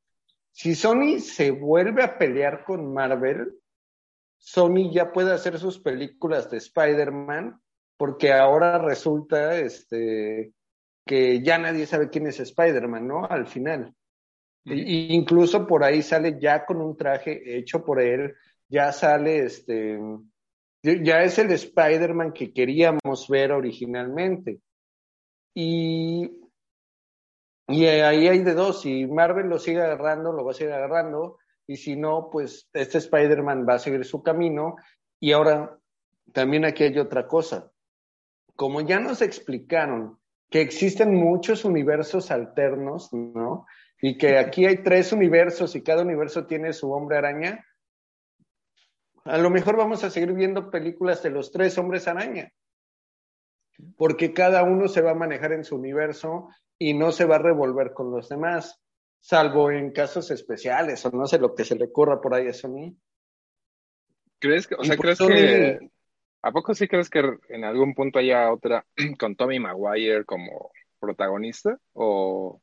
Si Sony se vuelve a pelear con Marvel, Sony ya puede hacer sus películas de Spider-Man porque ahora resulta este, que ya nadie sabe quién es Spider-Man, ¿no? Al final. Incluso por ahí sale ya con un traje hecho por él, ya sale este, ya es el Spider-Man que queríamos ver originalmente. Y, y ahí hay de dos, si Marvel lo sigue agarrando, lo va a seguir agarrando, y si no, pues este Spider-Man va a seguir su camino. Y ahora, también aquí hay otra cosa como ya nos explicaron que existen muchos universos alternos, ¿no? Y que aquí hay tres universos y cada universo tiene su hombre araña, a lo mejor vamos a seguir viendo películas de los tres hombres araña, porque cada uno se va a manejar en su universo y no se va a revolver con los demás, salvo en casos especiales o no sé lo que se le ocurra por ahí a Sony. ¿Crees que, o sea, crees que ¿A poco sí crees que en algún punto haya otra con Tommy Maguire como protagonista? ¿O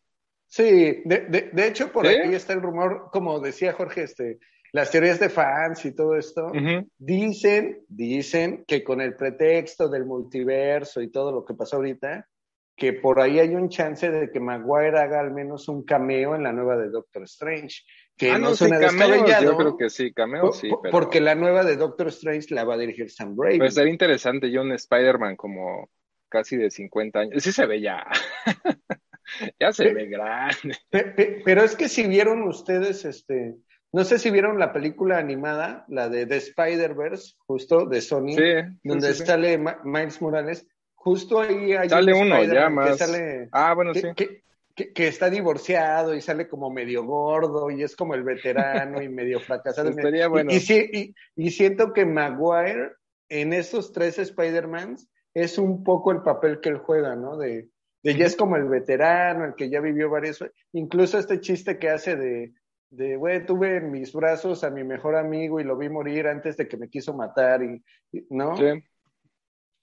Sí, de, de, hecho por ahí está el rumor, como decía Jorge, este, las teorías de fans y todo esto, dicen, dicen que con el pretexto del multiverso y todo lo que pasó ahorita, que por ahí hay un chance de que Maguire haga al menos un cameo en la nueva de Doctor Strange. Que ah, no, suena descabellado. Yo creo que sí, cameo sí. Porque la nueva de Doctor Strange la va a dirigir Sam Raimi. Pues sería interesante yo un Spider-Man como casi de 50 años. Sí se ve ya. ya se ve grande. Pero es que si vieron ustedes, este, no sé si vieron la película animada, la de The Spider-Verse, justo de Sony, donde sale Miles Morales, justo ahí hay sale uno ya más. ah, bueno, sí. Que, está divorciado y sale como medio gordo y es como el veterano y medio fracasado. Estaría bueno. Y, y, siento que Maguire en esos tres Spider-Mans es un poco el papel que él juega, ¿no? De, de ya es como el veterano, el que ya vivió varios, incluso este chiste que hace de, de, güey, tuve en mis brazos a mi mejor amigo y lo vi morir antes de que me quiso matar, y, ¿no? Sí.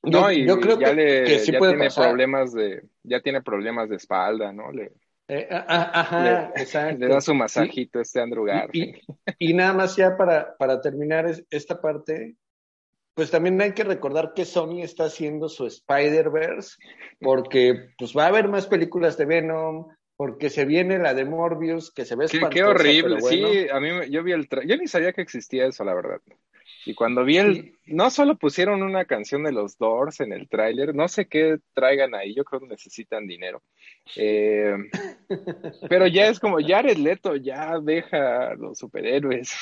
No, y yo creo ya que, le, ya tiene problemas de, ya tiene problemas de espalda, ¿no? Le, eh, ajá, exacto. Le da su masajito este Andrew Garfield. Y, nada más ya para, para terminar esta parte, pues también hay que recordar que Sony está haciendo su Spider-Verse, porque pues va a haber más películas de Venom, porque se viene la de Morbius, que se ve espantosa, Qué, horrible, sí, a mí yo vi el yo ni sabía que existía eso, la verdad. Y cuando vi el, no solo pusieron una canción de los Doors en el tráiler, no sé qué traigan ahí, yo creo que necesitan dinero. Eh, pero ya es como, Jared Leto ya deja los superhéroes.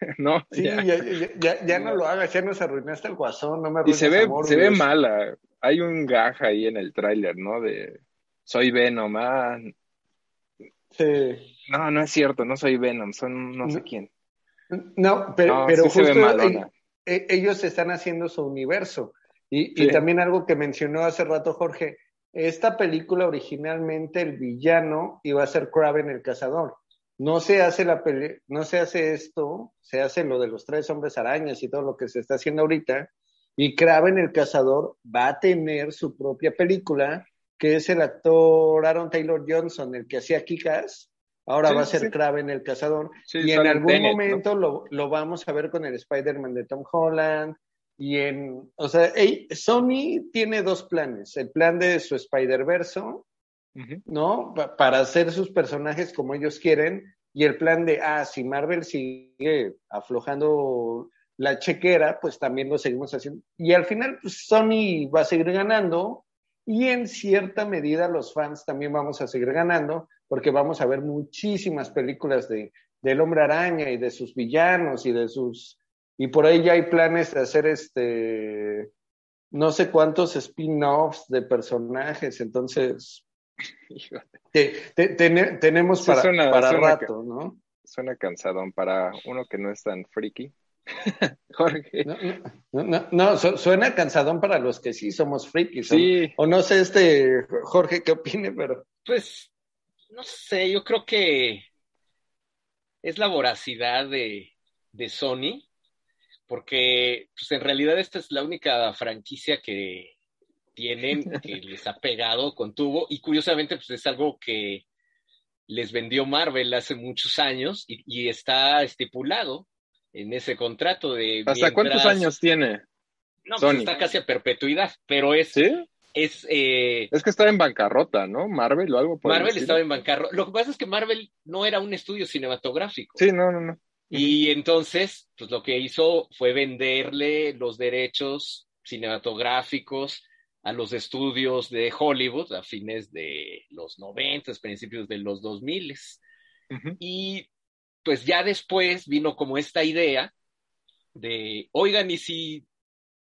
¿no? Sí, ya, no lo hagas, ya nos arruinaste el guasón, no me Y se ve, se ve mala. Hay un gaja ahí en el tráiler, ¿no? De soy Venom, ah. Sí. No, no es cierto, no soy Venom, son no sé quién. No, pero, pero justo e, e, ellos, están haciendo su universo. Y, y también algo que mencionó hace rato Jorge, esta película originalmente el villano iba a ser Kraven el cazador. No se hace la no se hace esto, se hace lo de los tres hombres arañas y todo lo que se está haciendo ahorita, y Kraven el cazador va a tener su propia película, que es el actor Aaron Taylor Johnson, el que hacía Kikas, ahora va a ser Kraven el cazador, y en algún momento lo, lo, vamos a ver con el Spider-Man de Tom Holland, y en, o sea, Sony tiene dos planes, el plan de su Spider-Verso, ¿no? para hacer sus personajes como ellos quieren. Y el plan de, ah, si Marvel sigue aflojando la chequera, pues también lo seguimos haciendo. Y al final, pues, Sony va a seguir ganando. Y en cierta medida los fans también vamos a seguir ganando porque vamos a ver muchísimas películas de, del hombre araña y de sus villanos y de sus... Y por ahí ya hay planes de hacer este no sé cuántos spin-offs de personajes, entonces tenemos para, para rato, ¿no? Suena cansadón para uno que no es tan friki. Jorge. No, no, suena cansadón para los que sí somos frikis. Sí. O, no sé, este, Jorge, qué opine, pero. Pues, no sé, yo creo que es la voracidad de, de Sony, porque pues en realidad esta es la única franquicia que tienen, que les ha pegado con tubo, y curiosamente, pues es algo que les vendió Marvel hace muchos años y, está estipulado en ese contrato de... ¿Hasta cuántos años tiene? No, pues está casi a perpetuidad, pero es... Es, eh, es que estaba en bancarrota, ¿no? Marvel o algo por Marvel estaba en bancarrota. Lo que pasa es que Marvel no era un estudio cinematográfico. Sí, no, no, no. Y entonces, pues lo que hizo fue venderle los derechos cinematográficos a los estudios de Hollywood a fines de los 90, principios de los 2000. Y pues ya después vino como esta idea de, oigan, y si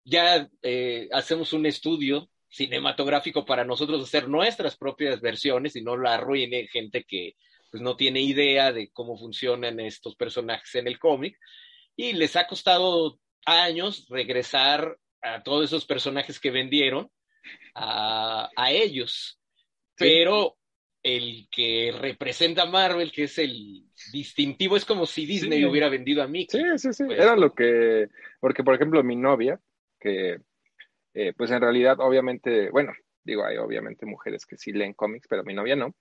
ya eh, hacemos un estudio cinematográfico para nosotros hacer nuestras propias versiones y no la arruine gente que pues no tiene idea de cómo funcionan estos personajes en el cómic y les ha costado años regresar a todos esos personajes que vendieron a, ellos. Pero el que representa a Marvel, que es el distintivo, es como si Disney hubiera vendido a Mickey. Sí, sí, sí. Pues, Era lo que, porque por ejemplo mi novia, que eh, pues en realidad obviamente, bueno, digo, hay obviamente mujeres que sí leen cómics, pero mi novia no.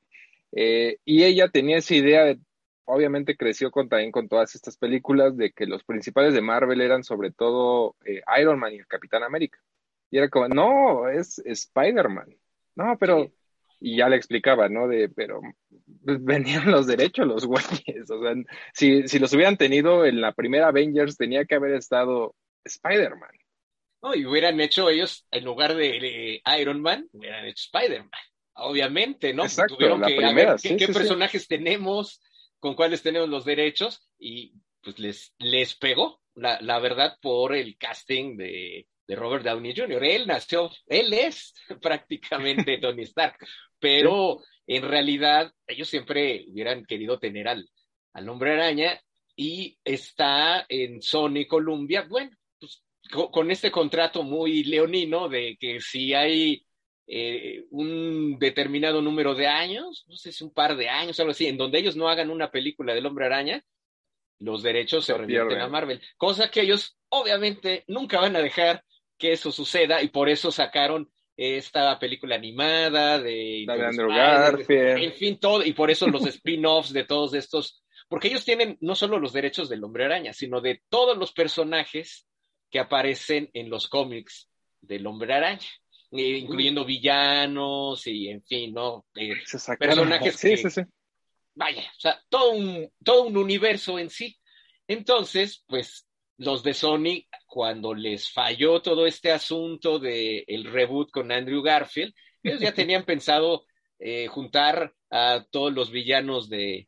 Eh, y ella tenía esa idea de, obviamente creció con, también con todas estas películas de que los principales de Marvel eran sobre todo eh, Iron Man y el Capitán América. Y era como, no, es Spider-Man. No, pero y ya le explicaba, ¿no? De, pero pues, venían los derechos los güeyes, o sea, si, si los hubieran tenido en la primera Avengers, tenía que haber estado Spider-Man. No, y hubieran hecho ellos, en lugar de, Iron Man, hubieran hecho Spider-Man, obviamente, ¿no? Exacto, la primera, qué, personajes tenemos, con cuáles tenemos los derechos, y pues les, les pegó, la, la verdad, por el casting de, de Robert Downey Jr. Él nació, él es prácticamente Tony Stark, pero en realidad ellos siempre hubieran querido tener al, al hombre araña y está en Sony Columbia, bueno, con, este contrato muy leonino de que si hay eh, un determinado número de años, no sé si un par de años, algo así, en donde ellos no hagan una película del hombre araña, los derechos se revierten a Marvel, cosa que ellos obviamente nunca van a dejar que eso suceda y por eso sacaron esta película animada de, Andrew Garfield. En fin, todo, y por eso los spin-offs de todos estos, porque ellos tienen no solo los derechos del hombre araña, sino de todos los personajes que aparecen en los cómics del hombre araña, eh, incluyendo villanos y en fin, ¿no? Eh, personajes sí, sí, sí. Vaya, o sea, todo un, todo un universo en sí. Entonces, pues los de Sony, cuando les falló todo este asunto del el reboot con Andrew Garfield, ellos ya tenían pensado eh, juntar a todos los villanos de,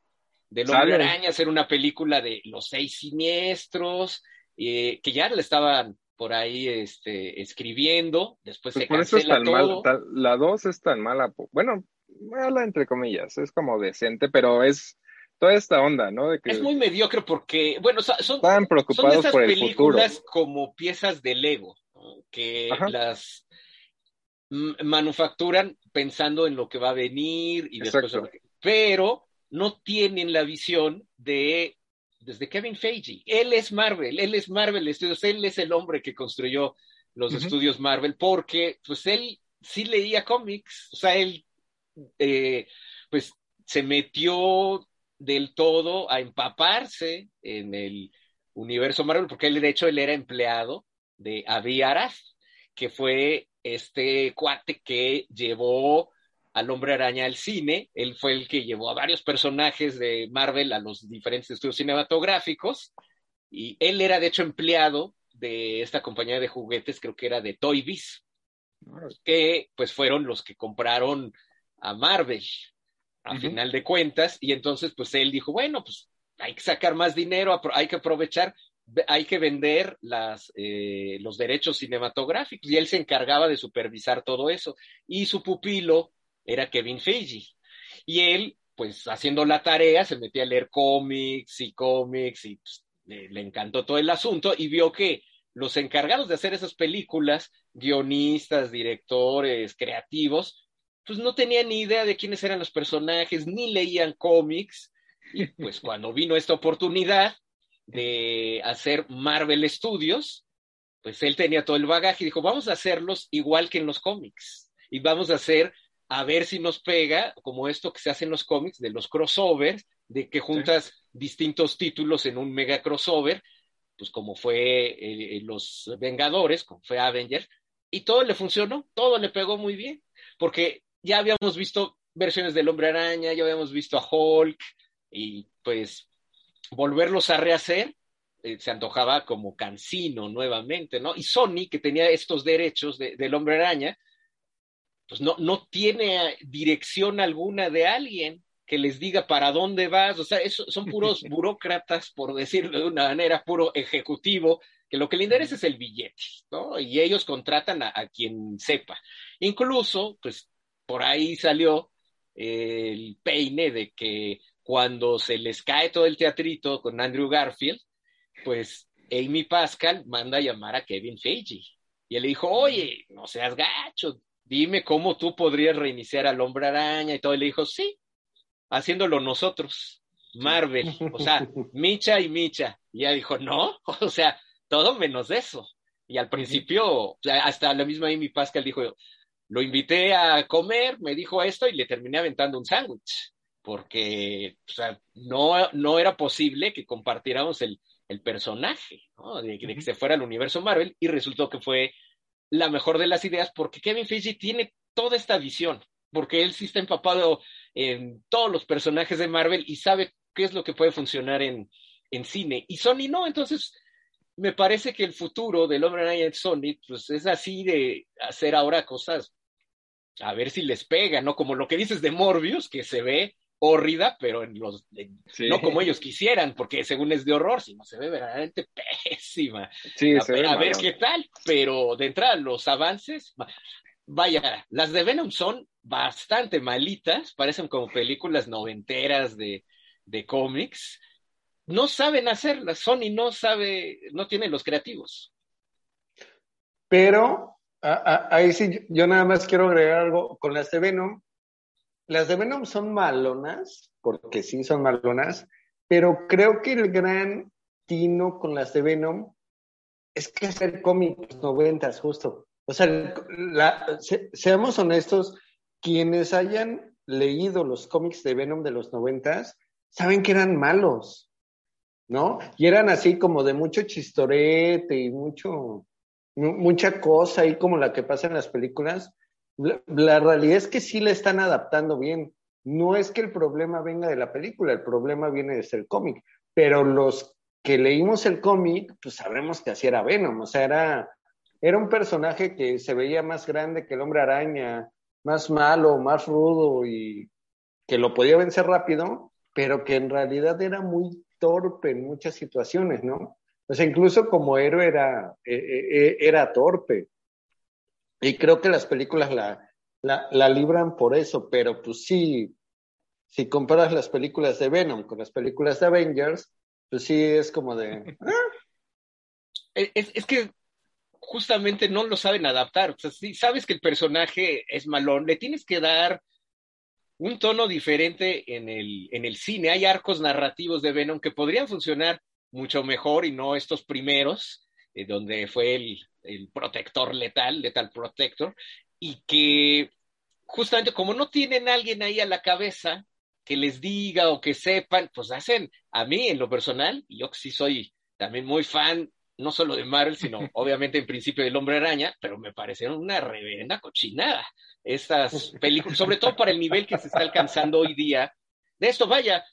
de Hombre Araña, hacer una película de los seis siniestros, eh, que ya le estaban por ahí este, escribiendo, después pues se por eso es tan Mal, la dos es tan mala, bueno, mala entre comillas, es como decente, pero es toda esta onda, ¿no? Es muy mediocre porque, bueno, son, Estaban preocupados esas por el películas como piezas de Lego, que las manufacturan pensando en lo que va a venir y después... Pero no tienen la visión de desde Kevin Feige. Él es Marvel, él es Marvel Studios, él es el hombre que construyó los estudios Marvel, porque pues él sí leía cómics, o sea, él eh, pues se metió del todo a empaparse en el universo Marvel, porque él, de hecho, él era empleado de Avi Arad, que fue este cuate que llevó al hombre araña al cine. Él fue el que llevó a varios personajes de Marvel a los diferentes estudios cinematográficos. Y él era, de hecho, empleado de esta compañía de juguetes, creo que era de Toy Biz, que pues fueron los que compraron a Marvel a final de cuentas, y entonces pues él dijo, bueno, pues hay que sacar más dinero, hay que aprovechar, hay que vender las, eh, los derechos cinematográficos, y él se encargaba de supervisar todo eso, y su pupilo era Kevin Feige, y él, pues haciendo la tarea, se metía a leer cómics y cómics, y pues, le encantó todo el asunto, y vio que los encargados de hacer esas películas, guionistas, directores, creativos, pues no tenían ni idea de quiénes eran los personajes, ni leían cómics. Y pues cuando vino esta oportunidad de hacer Marvel Studios, pues él tenía todo el bagaje y dijo, vamos a hacerlos igual que en los cómics. Y vamos a hacer, a ver si nos pega, como esto que se hace en los cómics, de los crossovers, de que juntas distintos títulos en un mega crossover, pues como fue eh, los Vengadores, como fue Avengers, y todo le funcionó, todo le pegó muy bien, porque ya habíamos visto versiones del Hombre Araña, ya habíamos visto a Hulk y pues volverlos a rehacer eh, se antojaba como cansino nuevamente, ¿no? Y Sony, que tenía estos derechos del Hombre Araña, pues no, no tiene dirección alguna de alguien que les diga para dónde vas, o sea, son puros burócratas, por decirlo de una manera, puro ejecutivo, que lo que le interesa es el billete, ¿no? Y ellos contratan a, a quien sepa. Incluso, pues por ahí salió el peine de que cuando se les cae todo el teatrito con Andrew Garfield, pues Amy Pascal manda a llamar a Kevin Feige. Y él le dijo, oye, no seas gacho, dime cómo tú podrías reiniciar al hombre araña y todo. Y le dijo, sí, haciéndolo nosotros, Marvel, o sea, Micha y Micha. Y ella dijo, no, o sea, todo menos eso. Y al principio, hasta la misma Amy Pascal dijo, lo invité a comer, me dijo esto y le terminé aventando un sándwich. porque o sea, no, no era posible que compartiéramos el, el personaje, ¿no? de, que se fuera al universo Marvel, y resultó que fue la mejor de las ideas porque Kevin Feige tiene toda esta visión, porque él sí está empapado en todos los personajes de Marvel y sabe qué es lo que puede funcionar en, en cine. Y Sony no, entonces me parece que el futuro del hombre araña en Sony, pues es así de hacer ahora cosas, a ver si les pega, ¿no? Como lo que dices de Morbius, que se ve hórrida, pero en los no como ellos quisieran, porque según es de horror, sino se ve verdaderamente pésima. Sí, a, se ve a ver qué tal, pero de entrada los avances, vaya, las de Venom son bastante malitas, parecen como películas noventeras de, de cómics. No saben hacerlas, Sony no sabe, no tiene los creativos. Pero ahí sí, yo nada más quiero agregar algo con las de Venom las de Venom son malonas, porque sí son malonas, pero creo que el gran tino con las de Venom es que hacer cómics noventas, justo. O sea, seamos honestos, quienes hayan leído los cómics de Venom de los noventas, saben que eran malos, ¿no? Y eran así como de mucho chistorete y mucho, mucha cosa ahí como la que pasa en las películas, la, realidad es que sí la están adaptando bien. No es que el problema venga de la película, el problema viene desde el cómic. Pero los que leímos el cómic, pues sabremos que así era Venom. O sea, era, era un personaje que se veía más grande que el hombre araña, más malo, más rudo y que lo podía vencer rápido, pero que en realidad era muy torpe en muchas situaciones, ¿no? O sea, incluso como héroe era, eh, eh, eh, era torpe. Y creo que las películas la, la, libran por eso, pero pues sí, si comparas las películas de Venom con las películas de Avengers, pues sí es como de... Ah". Es, es, que justamente no lo saben adaptar. O sea, si sabes que el personaje es malón, le tienes que dar un tono diferente en el, en el cine. Hay arcos narrativos de Venom que podrían funcionar mucho mejor y no estos primeros, eh, donde fue el, el protector letal, letal protector, y que justamente como no tienen alguien ahí a la cabeza que les diga o que sepan, pues hacen a mí en lo personal, y yo que sí soy también muy fan, no solo de Marvel, sino obviamente en principio del hombre araña, pero me parecieron una reverenda cochinada estas películas, sobre todo para el nivel que se está alcanzando hoy día. De esto, vaya,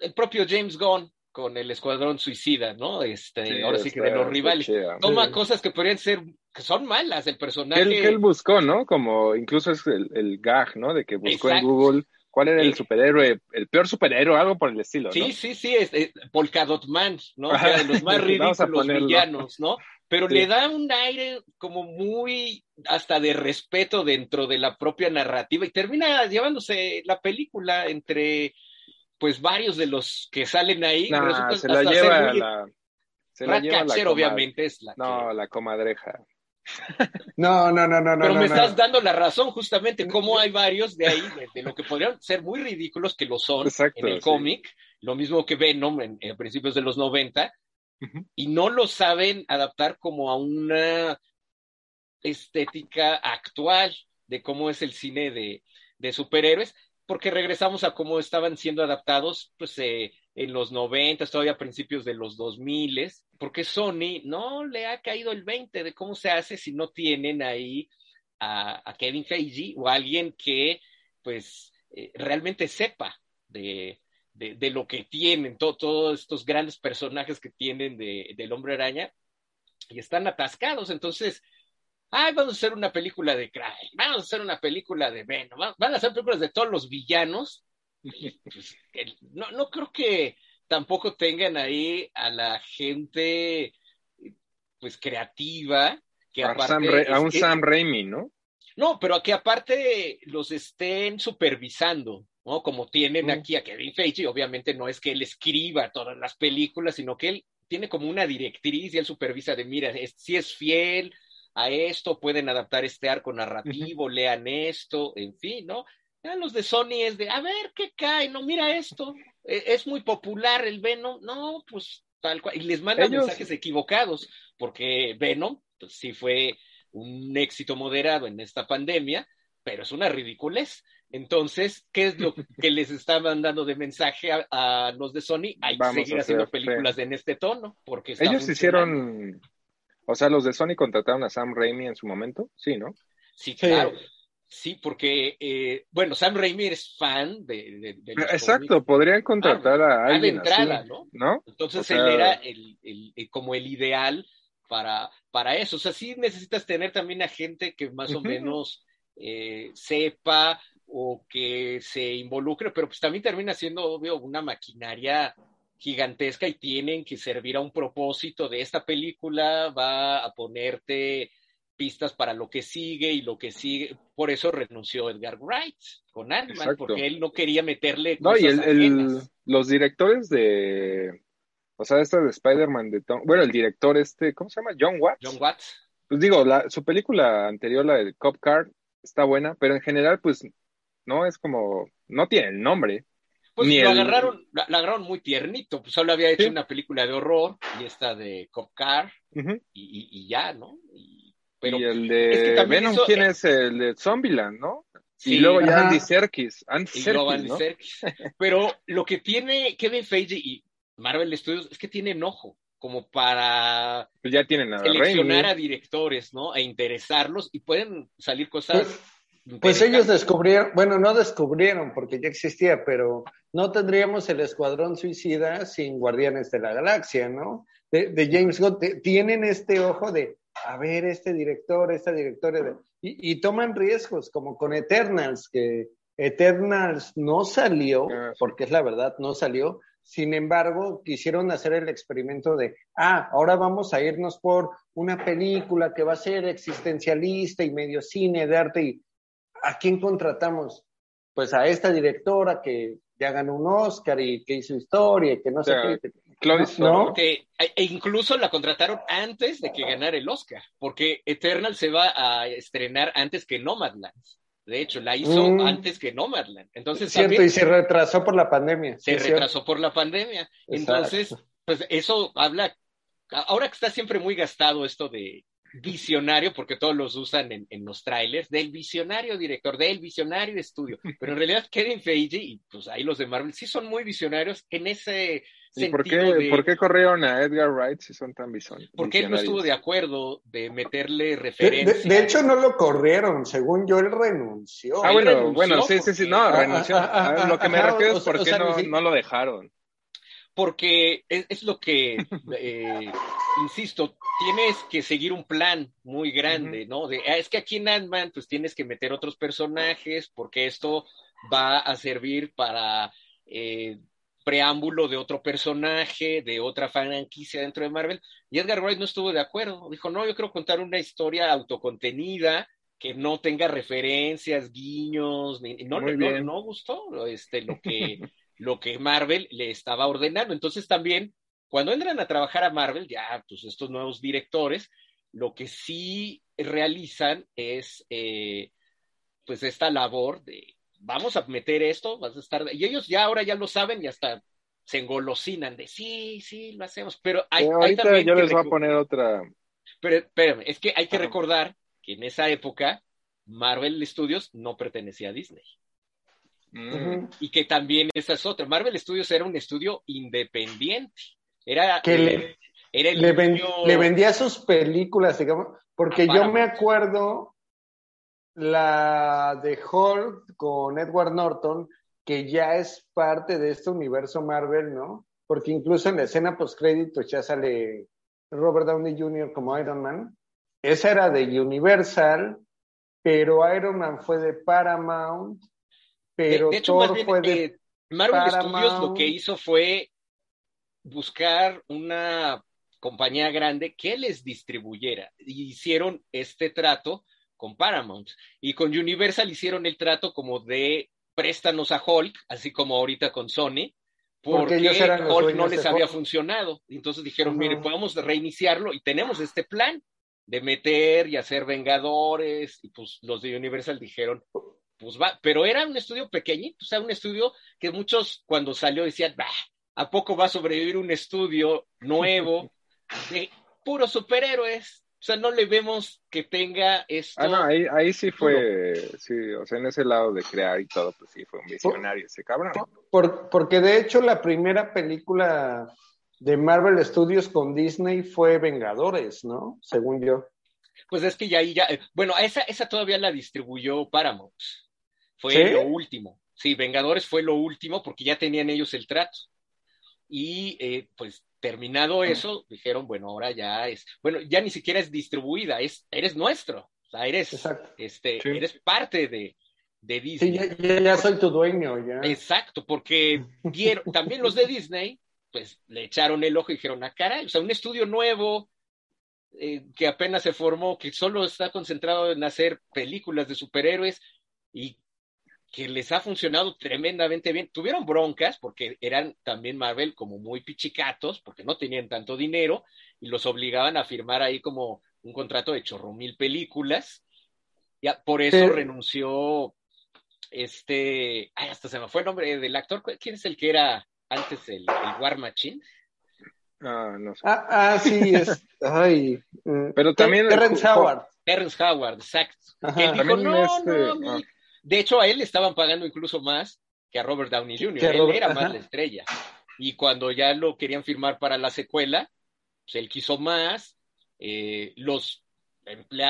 el propio James Gunn con el Escuadrón Suicida, ¿no? Este, ahora sí que de los rivales. Toma cosas que podrían ser, que son malas, el personaje. Que él, buscó, ¿no? Como incluso es el, el, gag, ¿no? De que buscó en Google cuál era el superhéroe, el peor superhéroe, algo por el estilo, ¿no? Sí, sí, sí, es, Polkadot Man, ¿no? O sea, de los más ridículos villanos, ¿no? Pero le da un aire como muy hasta de respeto dentro de la propia narrativa y termina llevándose la película entre pues varios de los que salen ahí se la lleva la se la lleva la obviamente es la no la comadreja. No no no no pero me estás dando la razón justamente como hay varios de ahí de, lo que podrían ser muy ridículos que lo son en el cómic lo mismo que Venom en, en principios de los 90 y no lo saben adaptar como a una estética actual de cómo es el cine de, de superhéroes porque regresamos a cómo estaban siendo adaptados pues, eh, en los 90, todavía a principios de los 2000, porque Sony no le ha caído el 20 de cómo se hace si no tienen ahí a, Kevin Feige o alguien que pues eh, realmente sepa de, de, lo que tienen, todos estos grandes personajes que tienen de, del hombre araña y están atascados. Entonces, ay, vamos a hacer una película de Cry, vamos a hacer una película de Venom, van a hacer películas de todos los villanos. Pues, no, no creo que tampoco tengan ahí a la gente pues creativa que a, a un Sam Raimi, ¿no? No, pero a que aparte los estén supervisando, ¿no? Como tienen aquí a Kevin Feige, obviamente no es que él escriba todas las películas, sino que él tiene como una directriz y él supervisa de, mira, si es fiel a esto, pueden adaptar este arco narrativo, lean esto, en fin, ¿no? Ya los de Sony es de, a ver, ¿qué cae? No, mira esto, e, es muy popular el Venom, no, pues tal cual, y les mandan mensajes equivocados, porque Venom, pues sí fue un éxito moderado en esta pandemia, pero es una ridiculez. Entonces, ¿qué es lo que les está mandando de mensaje a, los de Sony? Hay que seguir haciendo películas en este tono, porque ellos hicieron, o sea, los de Sony contrataron a Sam Raimi en su momento, sí, ¿no? Sí, claro. Sí, porque, eh, bueno, Sam Raimi es fan de... de, Exacto, podrían contratar a alguien. entrada, ¿no? Entonces él era el, como el ideal para, para eso. O sea, sí necesitas tener también a gente que más o menos eh, sepa o que se involucre, pero pues también termina siendo, obvio, una maquinaria gigantesca y tienen que servir a un propósito de esta película, va a ponerte pistas para lo que sigue y lo que sigue. Por eso renunció Edgar Wright con Ant-Man, porque él no quería meterle. No, y el, los directores de. O sea, este de Spider-Man de Tom. Bueno, el director este, ¿cómo se llama? John Watts. John Watts. Pues digo, la, su película anterior, la de Cop Car, está buena, pero en general, pues, no es como. No tiene el nombre. Pues lo, agarraron, lo, agarraron muy tiernito, pues solo había hecho una película de horror y esta de Cop Car y, y, ya, ¿no? y el de Venom, ¿quién es? El de Zombieland, ¿no? y luego ya Andy Serkis. Andy Serkis, Pero lo que tiene Kevin Feige y Marvel Studios es que tienen ojo como para pues ya tienen seleccionar a directores, ¿no? E interesarlos y pueden salir cosas. Pues, pues ellos descubrieron, bueno, no descubrieron porque ya existía, pero no tendríamos el Escuadrón Suicida sin Guardianes de la Galaxia, ¿no? De, de James Gunn, tienen este ojo de, a ver, este director, esta directora, y, toman riesgos, como con Eternals, que Eternals no salió, ah, porque es la verdad, no salió. Sin embargo, quisieron hacer el experimento de, ah, ahora vamos a irnos por una película que va a ser existencialista y medio cine de arte. ¿Y a quién contratamos? Pues a esta directora que ya ganó un Oscar y que hizo historia y que no sé qué. ¿No? e, incluso la contrataron antes de que ganara el Oscar, porque Eternal se va a estrenar antes que Nomadland. De hecho, la hizo mm. antes que Nomadland. Entonces, cierto, y se retrasó por la pandemia. Se retrasó por la pandemia. Entonces, pues eso habla. Ahora que está siempre muy gastado esto de visionario, porque todos los usan en, en, los trailers, del visionario director, del visionario estudio. Pero en realidad Kevin Feige y pues ahí los de Marvel sí son muy visionarios en ese ¿Y por qué, por qué corrieron a Edgar Wright si son tan visionarios? Porque él no estuvo de acuerdo de meterle referencia. De, hecho, no lo corrieron. Según yo, él renunció. Ah, bueno, bueno, sí, sí, sí, no, renunció. lo que me refiero es por qué no, no lo dejaron porque es, lo que, eh, insisto, tienes que seguir un plan muy grande, ¿no? De, ah, es que aquí en Ant-Man, pues tienes que meter otros personajes, porque esto va a servir para eh, preámbulo de otro personaje, de otra franquicia dentro de Marvel. Y Edgar Wright no estuvo de acuerdo. Dijo, no, yo quiero contar una historia autocontenida que no tenga referencias, guiños, no, no, no, gustó este, lo, que, lo que Marvel le estaba ordenando. Entonces también, cuando entran a trabajar a Marvel, ya, pues estos nuevos directores, lo que sí realizan es, eh, pues, esta labor de vamos a meter esto, vas a estar, y ellos ya ahora ya lo saben y hasta se engolosinan de sí, sí, lo hacemos, pero hay, ahorita yo les voy a poner otra. Pero espérame, es que hay que recordar que en esa época Marvel Studios no pertenecía a Disney. Mm. Y que también esa es otra. Marvel Studios era un estudio independiente. Era, que le, era el le, vendía sus películas, digamos, porque yo me acuerdo la de Hulk con Edward Norton, que ya es parte de este universo Marvel, ¿no? Porque incluso en la escena post-crédito ya sale Robert Downey Jr. como Iron Man. Esa era de Universal, pero Iron Man fue de Paramount, pero de, hecho, fue de eh, Marvel Studios lo que hizo fue buscar una compañía grande que les distribuyera. Y hicieron este trato con Paramount. Y con Universal hicieron el trato como de préstanos a Hulk, así como ahorita con Sony, porque, Hulk no les había funcionado. Entonces dijeron, mire, podemos reiniciarlo y tenemos este plan de meter y hacer Vengadores. Y pues los de Universal dijeron, pues va, pero era un estudio pequeñito, o sea, un estudio que muchos cuando salió decían, bah, ¿a poco va a sobrevivir un estudio nuevo de puros superhéroes? O sea, no le vemos que tenga esto. Ah, no, ahí, ahí sí fue, sí, o sea, en ese lado de crear y todo, pues sí, fue un visionario ese cabrón. Por, porque de hecho la primera película de Marvel Studios con Disney fue Vengadores, ¿no? Según yo. Pues es que ya ahí ya, bueno, esa, esa todavía la distribuyó Paramount. Fue lo último. Sí, Vengadores fue lo último porque ya tenían ellos el trato. Y eh, pues terminado eso, dijeron, bueno, ahora ya es, bueno, ya ni siquiera es distribuida, es, eres nuestro, o sea, eres, este, eres parte de, de Disney. Sí, ya, soy tu dueño, ya. Exacto, porque vieron, también los de Disney, pues le echaron el ojo y dijeron, ah, caray, o sea, un estudio nuevo, eh, que apenas se formó, que solo está concentrado en hacer películas de superhéroes y que les ha funcionado tremendamente bien. Tuvieron broncas porque eran también Marvel como muy pichicatos, porque no tenían tanto dinero y los obligaban a firmar ahí como un contrato de chorro mil películas. Ya, por eso renunció este, ay, hasta se me fue el nombre del actor. ¿Quién es el que era antes el, War Machine? Ah, no sé. Ah, ah sí, es. Ay. Mm, Pero también. Terrence Howard. Terrence Howard, exacto. Que dijo, no, este, no, ah. De hecho, a él le estaban pagando incluso más que a Robert Downey Jr. él era más la estrella. Y cuando ya lo querían firmar para la secuela, pues él quiso más. Eh, los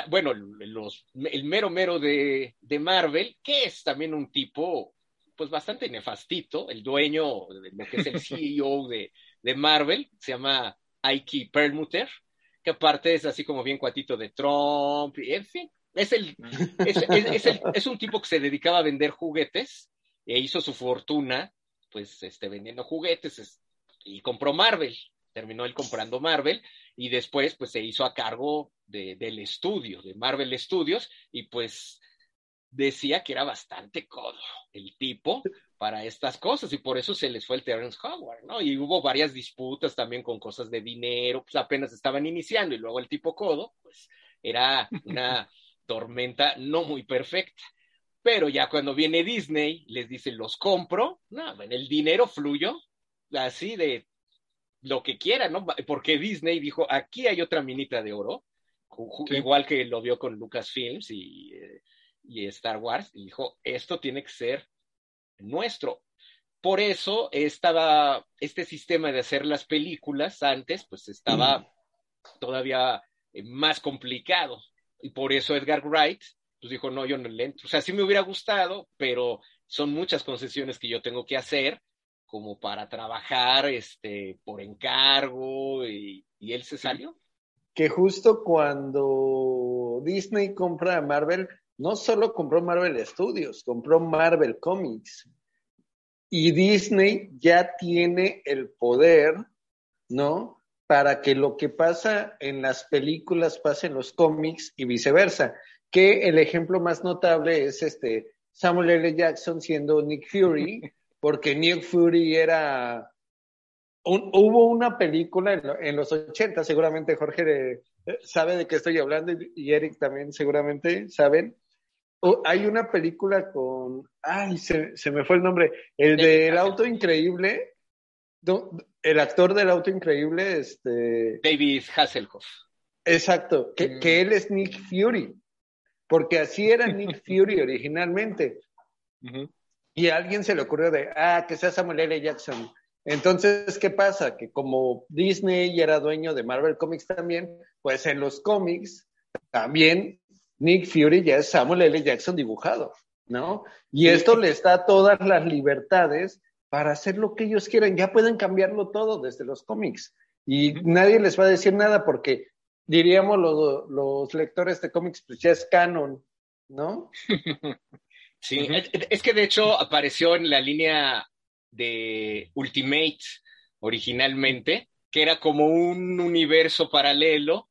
bueno, los, el mero mero de, de, Marvel, que es también un tipo, pues bastante nefastito, el dueño de lo que es el CEO de, de Marvel, se llama Ike Perlmutter, que aparte es así como bien cuatito de Trump, y en fin, es, el, es, es, un tipo que se dedicaba a vender juguetes e hizo su fortuna, pues, este, vendiendo juguetes y compró Marvel. Terminó él comprando Marvel y después, pues, se hizo a cargo de, del estudio, de Marvel Studios, y pues decía que era bastante codo el tipo para estas cosas y por eso se les fue el Terrence Howard, ¿no? Y hubo varias disputas también con cosas de dinero, pues apenas estaban iniciando y luego el tipo codo, pues era una tormenta no muy perfecta. Pero ya cuando viene Disney, les dice, los compro, no, en el dinero fluyó, así de lo que quiera, ¿no? Porque Disney dijo, aquí hay otra minita de oro, igual que lo vio con Lucasfilms y, eh, y Star Wars, y dijo, esto tiene que ser nuestro. Por eso estaba este sistema de hacer las películas antes, pues estaba mm. todavía eh, más complicado y por eso Edgar Wright pues dijo, no, yo no le entro. O sea, sí me hubiera gustado, pero son muchas concesiones que yo tengo que hacer como para trabajar este, por encargo y, él se salió. Que justo cuando Disney compra a Marvel, no solo compró Marvel Studios, compró Marvel Comics. Y Disney ya tiene el poder, ¿no? para que lo que pasa en las películas pase en los cómics y viceversa. Que el ejemplo más notable es este Samuel L. Jackson siendo Nick Fury, porque Nick Fury era hubo una película en, los 80, seguramente Jorge eh, sabe de qué estoy hablando y Eric también seguramente saben. Hay una película con, ay, se, se me fue el nombre, el del auto increíble, el actor del auto increíble, este... David Hasselhoff. Exacto, que, mm. que, él es Nick Fury, porque así era Nick Fury originalmente. Y a alguien se le ocurrió de, ah, que sea Samuel L. Jackson. Entonces, ¿qué pasa? Que como Disney ya era dueño de Marvel Comics también, pues en los cómics también Nick Fury ya es Samuel L. Jackson dibujado, ¿no? Y esto le da todas las libertades para hacer lo que ellos quieran. Ya pueden cambiarlo todo desde los cómics y nadie les va a decir nada porque diríamos los, lectores de cómics, pues ya es canon, ¿no? Sí, es que de hecho apareció en la línea de Ultimate originalmente, que era como un universo paralelo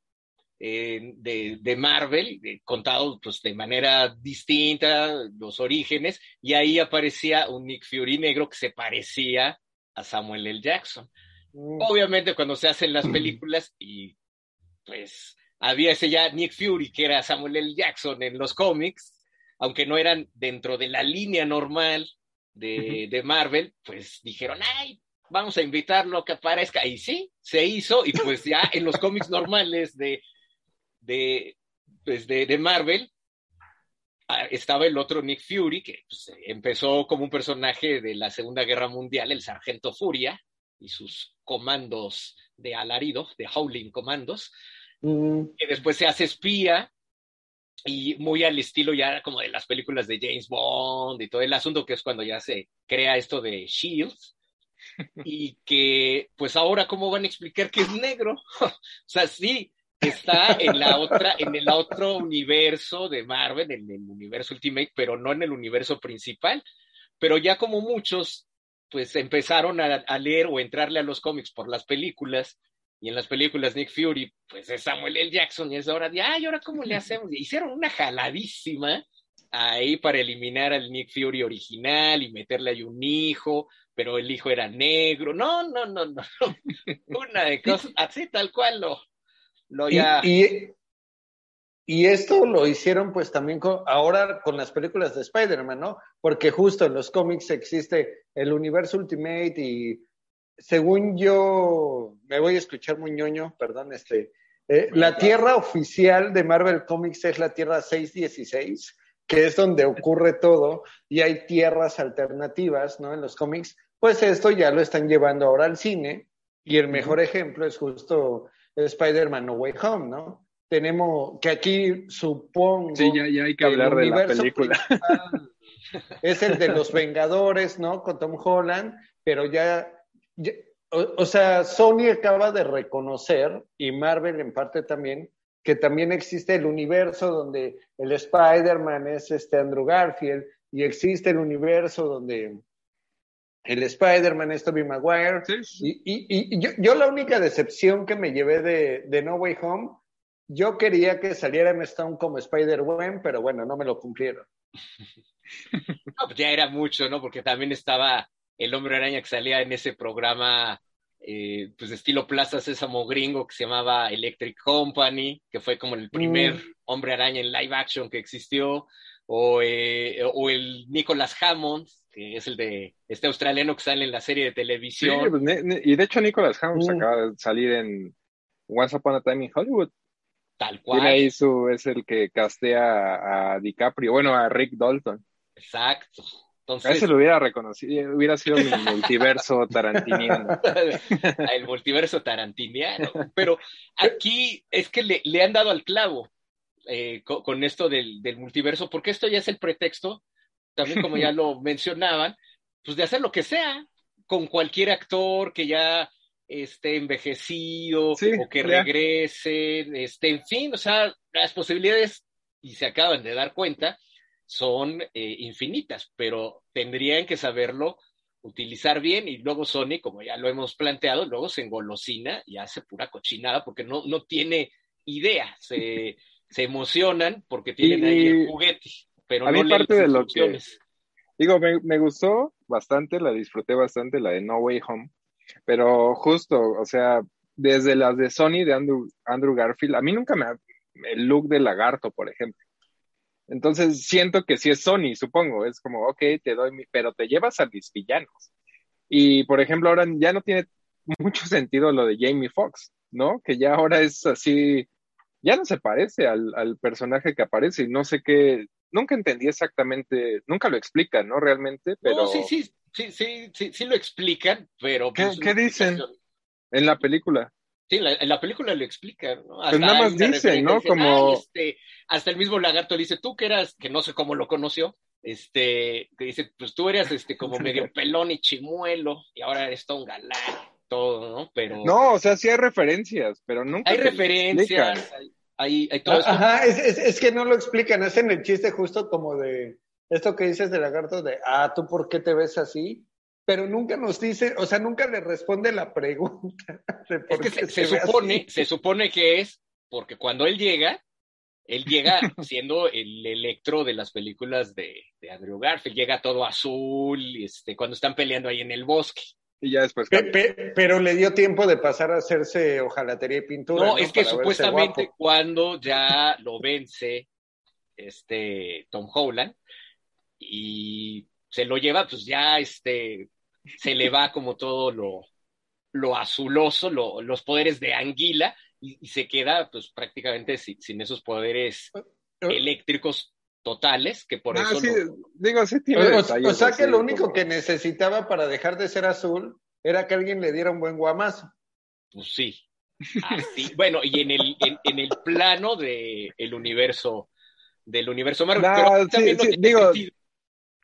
de, Marvel, contado pues, de manera distinta, los orígenes, y ahí aparecía un Nick Fury negro que se parecía a Samuel L. Jackson. Mm. Obviamente cuando se hacen las películas y pues había ese ya Nick Fury que era Samuel L. Jackson en los cómics, aunque no eran dentro de la línea normal de, de Marvel, pues dijeron, ay, vamos a invitarlo a que aparezca. Y sí, se hizo, y pues ya en los cómics normales de de, pues de, de Marvel, ah, estaba el otro Nick Fury, que pues, empezó como un personaje de la Segunda Guerra Mundial, el Sargento Furia, y sus comandos de alarido, de Howling Commandos, Mm, que después se hace espía y muy al estilo ya como de las películas de James Bond y todo el asunto, que es cuando ya se crea esto de Shield. Y que, pues ahora, ¿cómo van a explicar que es negro? o sea, sí, está en la otra, en el otro universo de Marvel, en el universo Ultimate, pero no en el universo principal. Pero ya como muchos, pues empezaron a, leer o entrarle a los cómics por las películas, y en las películas Nick Fury, pues es Samuel L. Jackson, y es hora de, ay, ¿ahora cómo le hacemos? Hicieron una jaladísima ahí para eliminar al Nick Fury original y meterle ahí un hijo, pero el hijo era negro. No, no, no, no. Una de cosas así, tal cual lo, lo y, y, y esto lo hicieron pues también con, ahora con las películas de Spider-Man, ¿no? Porque justo en los cómics existe el universo Ultimate y según yo, me voy a escuchar muy ñoño, perdón, este, eh, la tierra oficial de Marvel Comics es la Tierra 616, que es donde ocurre todo, y hay tierras alternativas, ¿no? En los cómics, pues esto ya lo están llevando ahora al cine, y el mejor ejemplo es justo Spider-Man No Way Home, ¿no? Tenemos, que aquí supongo... Sí, ya, ya hay que hablar de la película. Es el de los Vengadores, ¿no? Con Tom Holland, pero ya, ya- o, o sea, Sony acaba de reconocer, y Marvel en parte también, que también existe el universo donde el Spider-Man es este Andrew Garfield, y existe el universo donde el Spider-Man es Tobey Maguire. Sí, sí. Y, y- y yo, yo la única decepción que me llevé de, de No Way Home, yo quería que saliera Emma Stone como Spider-Man, pero bueno, no me lo cumplieron. No, pues ya era mucho, ¿no? Porque también estaba el hombre araña que salía en ese programa, eh, pues de estilo Plaza Sésamo gringo que se llamaba Electric Company, que fue como el primer Mm. hombre araña en live action que existió, o, eh, o el Nicholas Hammond, que es el de este australiano que sale en la serie de Sí, televisión. pues, y de hecho Nicholas Hammond Mm. acaba de salir en Once Upon a Time in Hollywood. Tal Tiene cual. ahí su, es el que castea a, a DiCaprio, bueno, a Rick Dalton. Exacto. A Entonces, ese lo hubiera reconocido, hubiera sido mi multiverso tarantiniano. el multiverso tarantiniano. Pero aquí es que le, le han dado al clavo eh, co- con, esto del, del multiverso, porque esto ya es el pretexto, también como ya lo mencionaban, pues de hacer lo que sea con cualquier actor que ya esté envejecido Sí, o que ya. regrese, este, en fin, o sea, las posibilidades, y se acaban de dar cuenta, son eh, infinitas, pero tendrían que saberlo utilizar bien y luego Sony, como ya lo hemos planteado, luego se engolosina y hace pura cochinada porque no, no tiene idea, se, se emocionan porque tienen Y- ahí el juguete, pero a no mí parte de lo que-. Digo, me, me gustó bastante, la disfruté bastante, la de No Way Home, pero justo, o sea, desde las de Sony de Andrew, Andrew Garfield, a mí nunca me ha, el look de lagarto, por ejemplo. Entonces siento que sí es Sony, supongo, es como, ok, te doy mi, pero te llevas a mis villanos. Y por ejemplo, ahora ya no tiene mucho sentido lo de Jamie Foxx, ¿no? Que ya ahora es así, ya no se parece al, al personaje que aparece y no sé qué, nunca entendí exactamente, nunca lo explican, ¿no? Realmente, pero No, sí, sí, sí, sí, sí, sí lo explican, pero... ¿Qué- pues, qué dicen? en la película. Sí, la- en la película lo explican, ¿no? Pues nada hay más una dicen, ¿no? Como- "Ay, este, hasta el mismo lagarto dice, tú que eras, que no sé cómo lo conoció, este, que dice, pues tú eras este como medio pelón y chimuelo, y ahora eres todo un galán, todo, ¿no? Pero No, o sea, sí hay referencias, pero nunca hay referencias, hay, todo esto. Ajá, es, es, es que no lo explican, hacen el chiste justo como de esto que dices de lagarto de, ah, ¿tú por qué te ves así? Pero nunca nos dice, o sea, nunca le responde la pregunta. de Es que qué se, supone, se supone que es porque cuando él llega, él llega siendo el electro de las películas de, de Andrew Garfield, llega todo azul, este, cuando están peleando ahí en el bosque. Y ya después Pe- cambia. pe- pero le dio tiempo de pasar a hacerse hojalatería y pintura. No, es que Para supuestamente cuando ya lo vence este Tom Holland y se lo lleva, pues ya este se le va como todo lo, lo azuloso, lo- los poderes de anguila, y, se queda pues prácticamente sin, esos poderes Eh, eléctricos totales, que por Ah, eso sí, lo- digo, sí tiene O, detalles o sea que lo único como- que necesitaba para dejar de ser azul era que alguien le diera un buen guamazo. pues sí. Así, bueno, y en el, en, en el plano de el universo, del universo Marvel. Nah, pero sí, también no sí, tiene digo- sentido.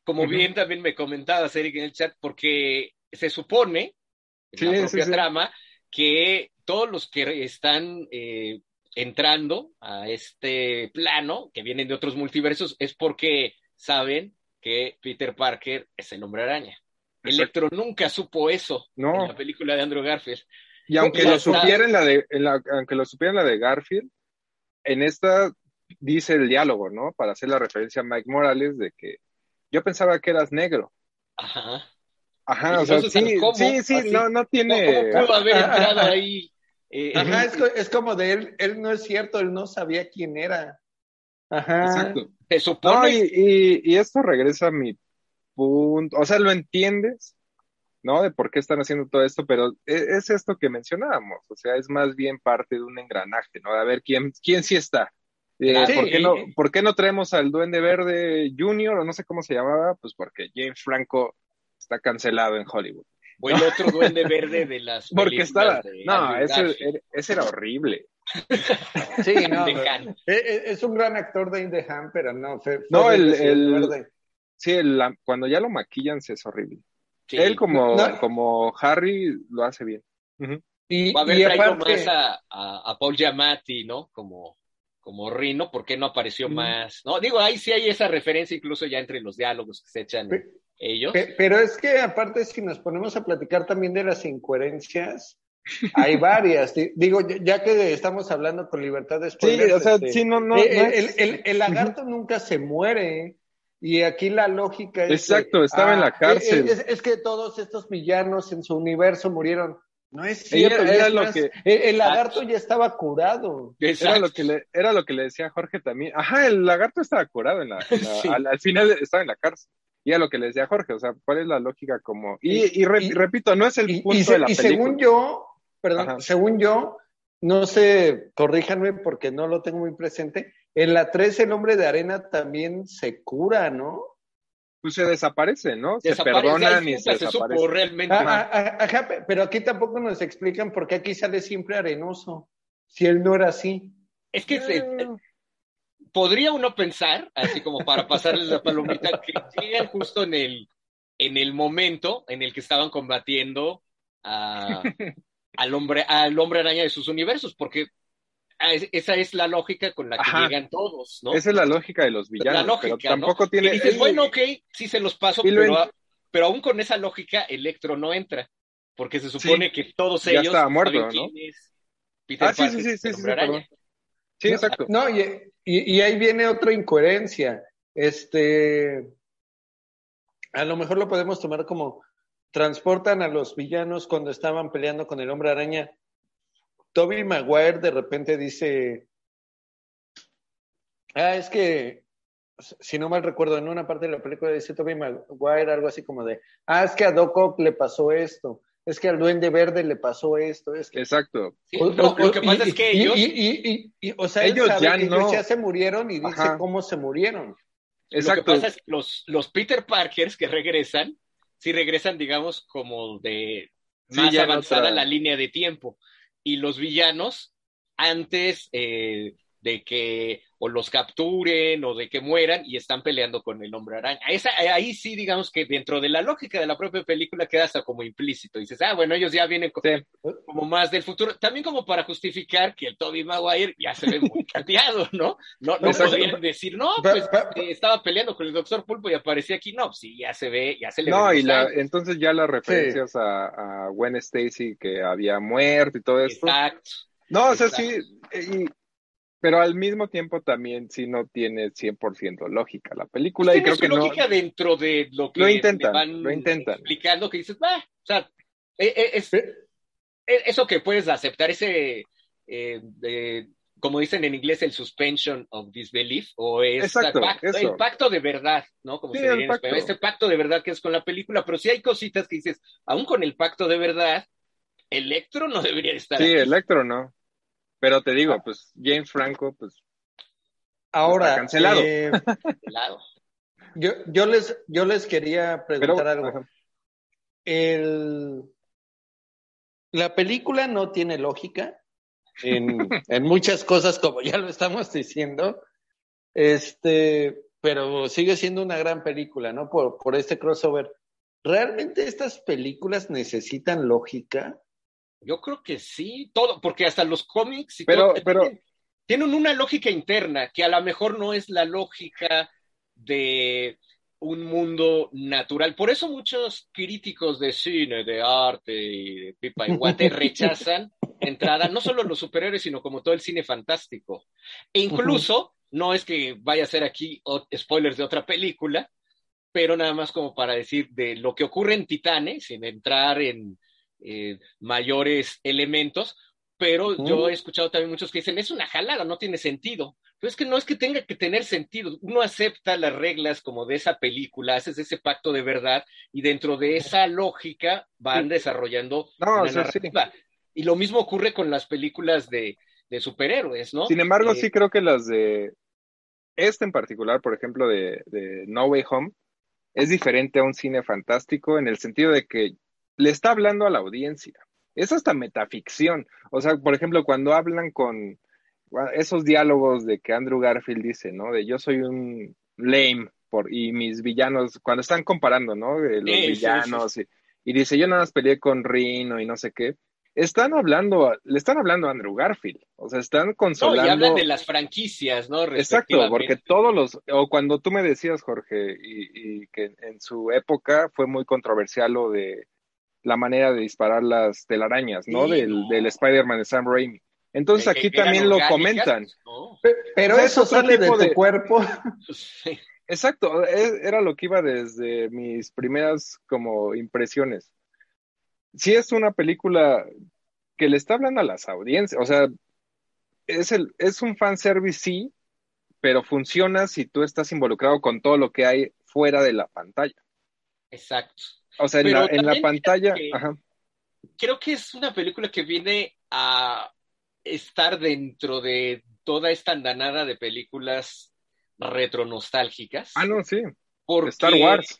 Como bien también me comentabas, Eric, en el chat, porque se supone, en Sí, la propia sí. trama, que todos los que están eh, entrando a este plano, que vienen de otros multiversos, es porque saben que Peter Parker es el hombre araña. Exacto. Electro nunca supo eso No. en la película de Andrew Garfield. Y aunque lo está. supiera en la de, en la, aunque lo supiera en la de Garfield, en esta dice el diálogo, ¿no? Para hacer la referencia a Mike Morales de que yo pensaba que eras negro. Ajá. Ajá, o sea, sí, ¿cómo? sí, sí, Así. no, no ¿Cómo, tiene. cómo pudo haber entrado ah. ahí? Eh, Ajá, en- es, es como de él, él no es cierto, él no sabía quién era. Ajá. Exacto. Se No, supone y, y, y esto regresa a mi punto, o sea, lo entiendes, ¿no? De por qué están haciendo todo esto, pero e- es, esto que mencionábamos, o sea, es más bien parte de un engranaje, ¿no? A ver quién, quién sí está. Eh. ¿por, qué no, y- ¿Por qué no traemos al Duende Verde Junior o no sé cómo se llamaba? Pues porque James Franco está cancelado en Hollywood. O el otro duende verde de las Porque estaba, de no, ese, ese era horrible. Sí, no. De pero- Han. e- e- es un gran actor de In the Hand, pero no. fue- fue No, el- Duende el- Verde. Sí, el- la- cuando ya lo maquillan sí es horrible. Sí. Él como, No. como Harry lo hace bien. Ujú. Y, Va a haber y traído aparte, más a, a, a Paul Giamatti, ¿no? Como, como Rino, ¿por qué no apareció Mm. más? No, digo, ahí sí hay esa referencia incluso ya entre los diálogos que se echan Pe- ellos. pe- pero es que aparte, si nos ponemos a platicar también de las incoherencias, hay varias. Di- Digo, ya- que estamos hablando con libertad de Sí, o sea, este, sí, no, no. eh, no el, es- el- el- el lagarto nunca se muere. Y aquí la lógica es. Exacto, que, estaba en la ah, cárcel. Es, es que todos estos villanos en su universo murieron. No es cierto. y era es lo más, que- el, el lagarto ya estaba curado. Era lo que le, era lo que le decía Jorge también. Ajá, el lagarto estaba curado en la, en la- Sí. al, al final estaba en la cárcel. Y era lo que le decía Jorge, o sea, ¿cuál es la lógica como? Y, y, re- Y- repito, no es el Y, punto y de la y película. según yo, perdón, Ajá. según yo, no sé, corríjanme porque no lo tengo muy presente, en la 3 el hombre de arena también se cura, ¿no? Pues se desaparece, ¿no? Se perdonan y se se supo realmente. Ah, ah, ah, ajá, pe- pero aquí tampoco nos explican por qué aquí sale siempre arenoso, si él no era así. Es que se- podría uno pensar, así como para pasarles la palomita, que llegan justo en el, en el momento en el que estaban combatiendo a- al, hombre, al hombre araña de sus universos, porque esa es la lógica con la que Ajá. llegan todos, ¿no? Esa es la lógica de los villanos, la lógica, pero tampoco ¿no? tiene... Y dices, bueno, ok, sí se los paso, pero, en- pero aún con esa lógica, Electro no entra, porque se supone que todos ya ellos estaba muerto, ¿no? quién es Peter Ah, sí, sí, sí, sí, sí, exacto. No, y, y- y ahí viene otra incoherencia. Este, a lo mejor lo podemos tomar como transportan a los villanos cuando estaban peleando con el hombre araña. Toby Maguire de repente dice, ah, es que, si no mal recuerdo, en una parte de la película dice Toby Maguire algo así como de, ah, es que a Doc Ock le pasó esto, es que al Duende Verde le pasó esto, es que... Exacto. Sí, O- no, o- lo que pasa y- es que y- ellos... y- y- y- y- o sea, Ellos sabe ya que no. ellos ya se murieron y dice Ajá. cómo se murieron. Exacto. Lo que pasa es que los, los Peter Parkers que regresan, sí regresan, digamos, como de más avanzada la línea de tiempo. Y los villanos, antes eh, de que o los capturen o de que mueran y están peleando con el hombre araña. Esa, ahí sí, digamos que dentro de la lógica de la propia película queda hasta como implícito. Dices, ah, bueno, ellos ya vienen Sí. como más del futuro. También como para justificar que el Toby Maguire ya se ve muy cambiado, ¿no? No, no podrían decir, no, pues eh, estaba peleando con el Doctor Pulpo y aparecía aquí. No, sí, ya se ve, ya se le No, y la, entonces ya las referencias a, a Gwen Stacy que había muerto y todo esto. Exacto. No, o sea, sí, y- pero al mismo tiempo también sí no tiene 100% lógica la película y creo su que no. lógica dentro de lo que Lo intentan, te van lo intentan. explicando que dices, va, o sea, es, Eh, eh, eso que puedes aceptar, ese, eh, como dicen en inglés, el suspension of disbelief, o es Exacto, pacto- el pacto de verdad, ¿no? Como Sí, se diría en español, este pacto de verdad que es con la película, pero sí hay cositas que dices, aún con el pacto de verdad, Electro no debería estar Sí, aquí. Electro no. Pero te digo, pues James Franco, pues. Ahora, cancelado. eh, yo, yo, les, yo les quería preguntar Pero, algo. El, la película no tiene lógica en, en muchas cosas, como ya lo estamos diciendo. Este, pero sigue siendo una gran película, ¿no? Por, por este crossover. ¿Realmente estas películas necesitan lógica? Yo creo que sí, todo, porque hasta los cómics y Pero- todo, pero- tienen, tienen una lógica interna que a lo mejor no es la lógica de un mundo natural. Por eso muchos críticos de cine, de arte y de pipa y guate rechazan entrada no solo los superhéroes, sino como todo el cine fantástico. E incluso, no es que vaya a ser aquí spoilers de otra película, pero nada más como para decir de lo que ocurre en Titanes, sin entrar en eh, mayores elementos, pero yo he escuchado también muchos que dicen, es una jalada, no tiene sentido. Pero es que no es que tenga que tener sentido, uno acepta las reglas como de esa película, haces ese pacto de verdad y dentro de esa lógica van desarrollando No, una sí. narrativa. Y lo mismo ocurre con las películas de, de superhéroes, ¿no? Sin embargo, Eh, sí creo que las de este en particular, por ejemplo, de, de No Way Home, es diferente a un cine fantástico en el sentido de que le está hablando a la audiencia. Es hasta metaficción. O sea, por ejemplo, cuando hablan con esos diálogos de que Andrew Garfield dice, ¿no? De yo soy un lame por, y mis villanos, cuando están comparando, ¿no? De los Sí, sí, villanos Y, y dice, yo nada más peleé con Rino y no sé qué. Están hablando, le están hablando a Andrew Garfield. O sea, están No, consolando. y hablan de las franquicias, ¿no? Exacto, porque todos los, o cuando tú me decías, Jorge, y, y que en su época fue muy controversial lo de la manera de disparar las telarañas, ¿no? Sí, del, no. del Spider-Man de Sam Raimi. Entonces aquí también lo comentan. pues, no. Pero O sea, eso es sale de tipo tu de- cuerpo. Sí. Exacto, e- era lo que iba desde mis primeras como impresiones. Sí es una película que le está hablando a las audiencias, o sea, es, el, es un fanservice, sí, pero funciona si tú estás involucrado con todo lo que hay fuera de la pantalla. Exacto. O sea, en la, en la pantalla, que- ajá, Creo que es una película que viene a estar dentro de toda esta andanada de películas retronostálgicas. ah, no, sí, porque, Star Wars.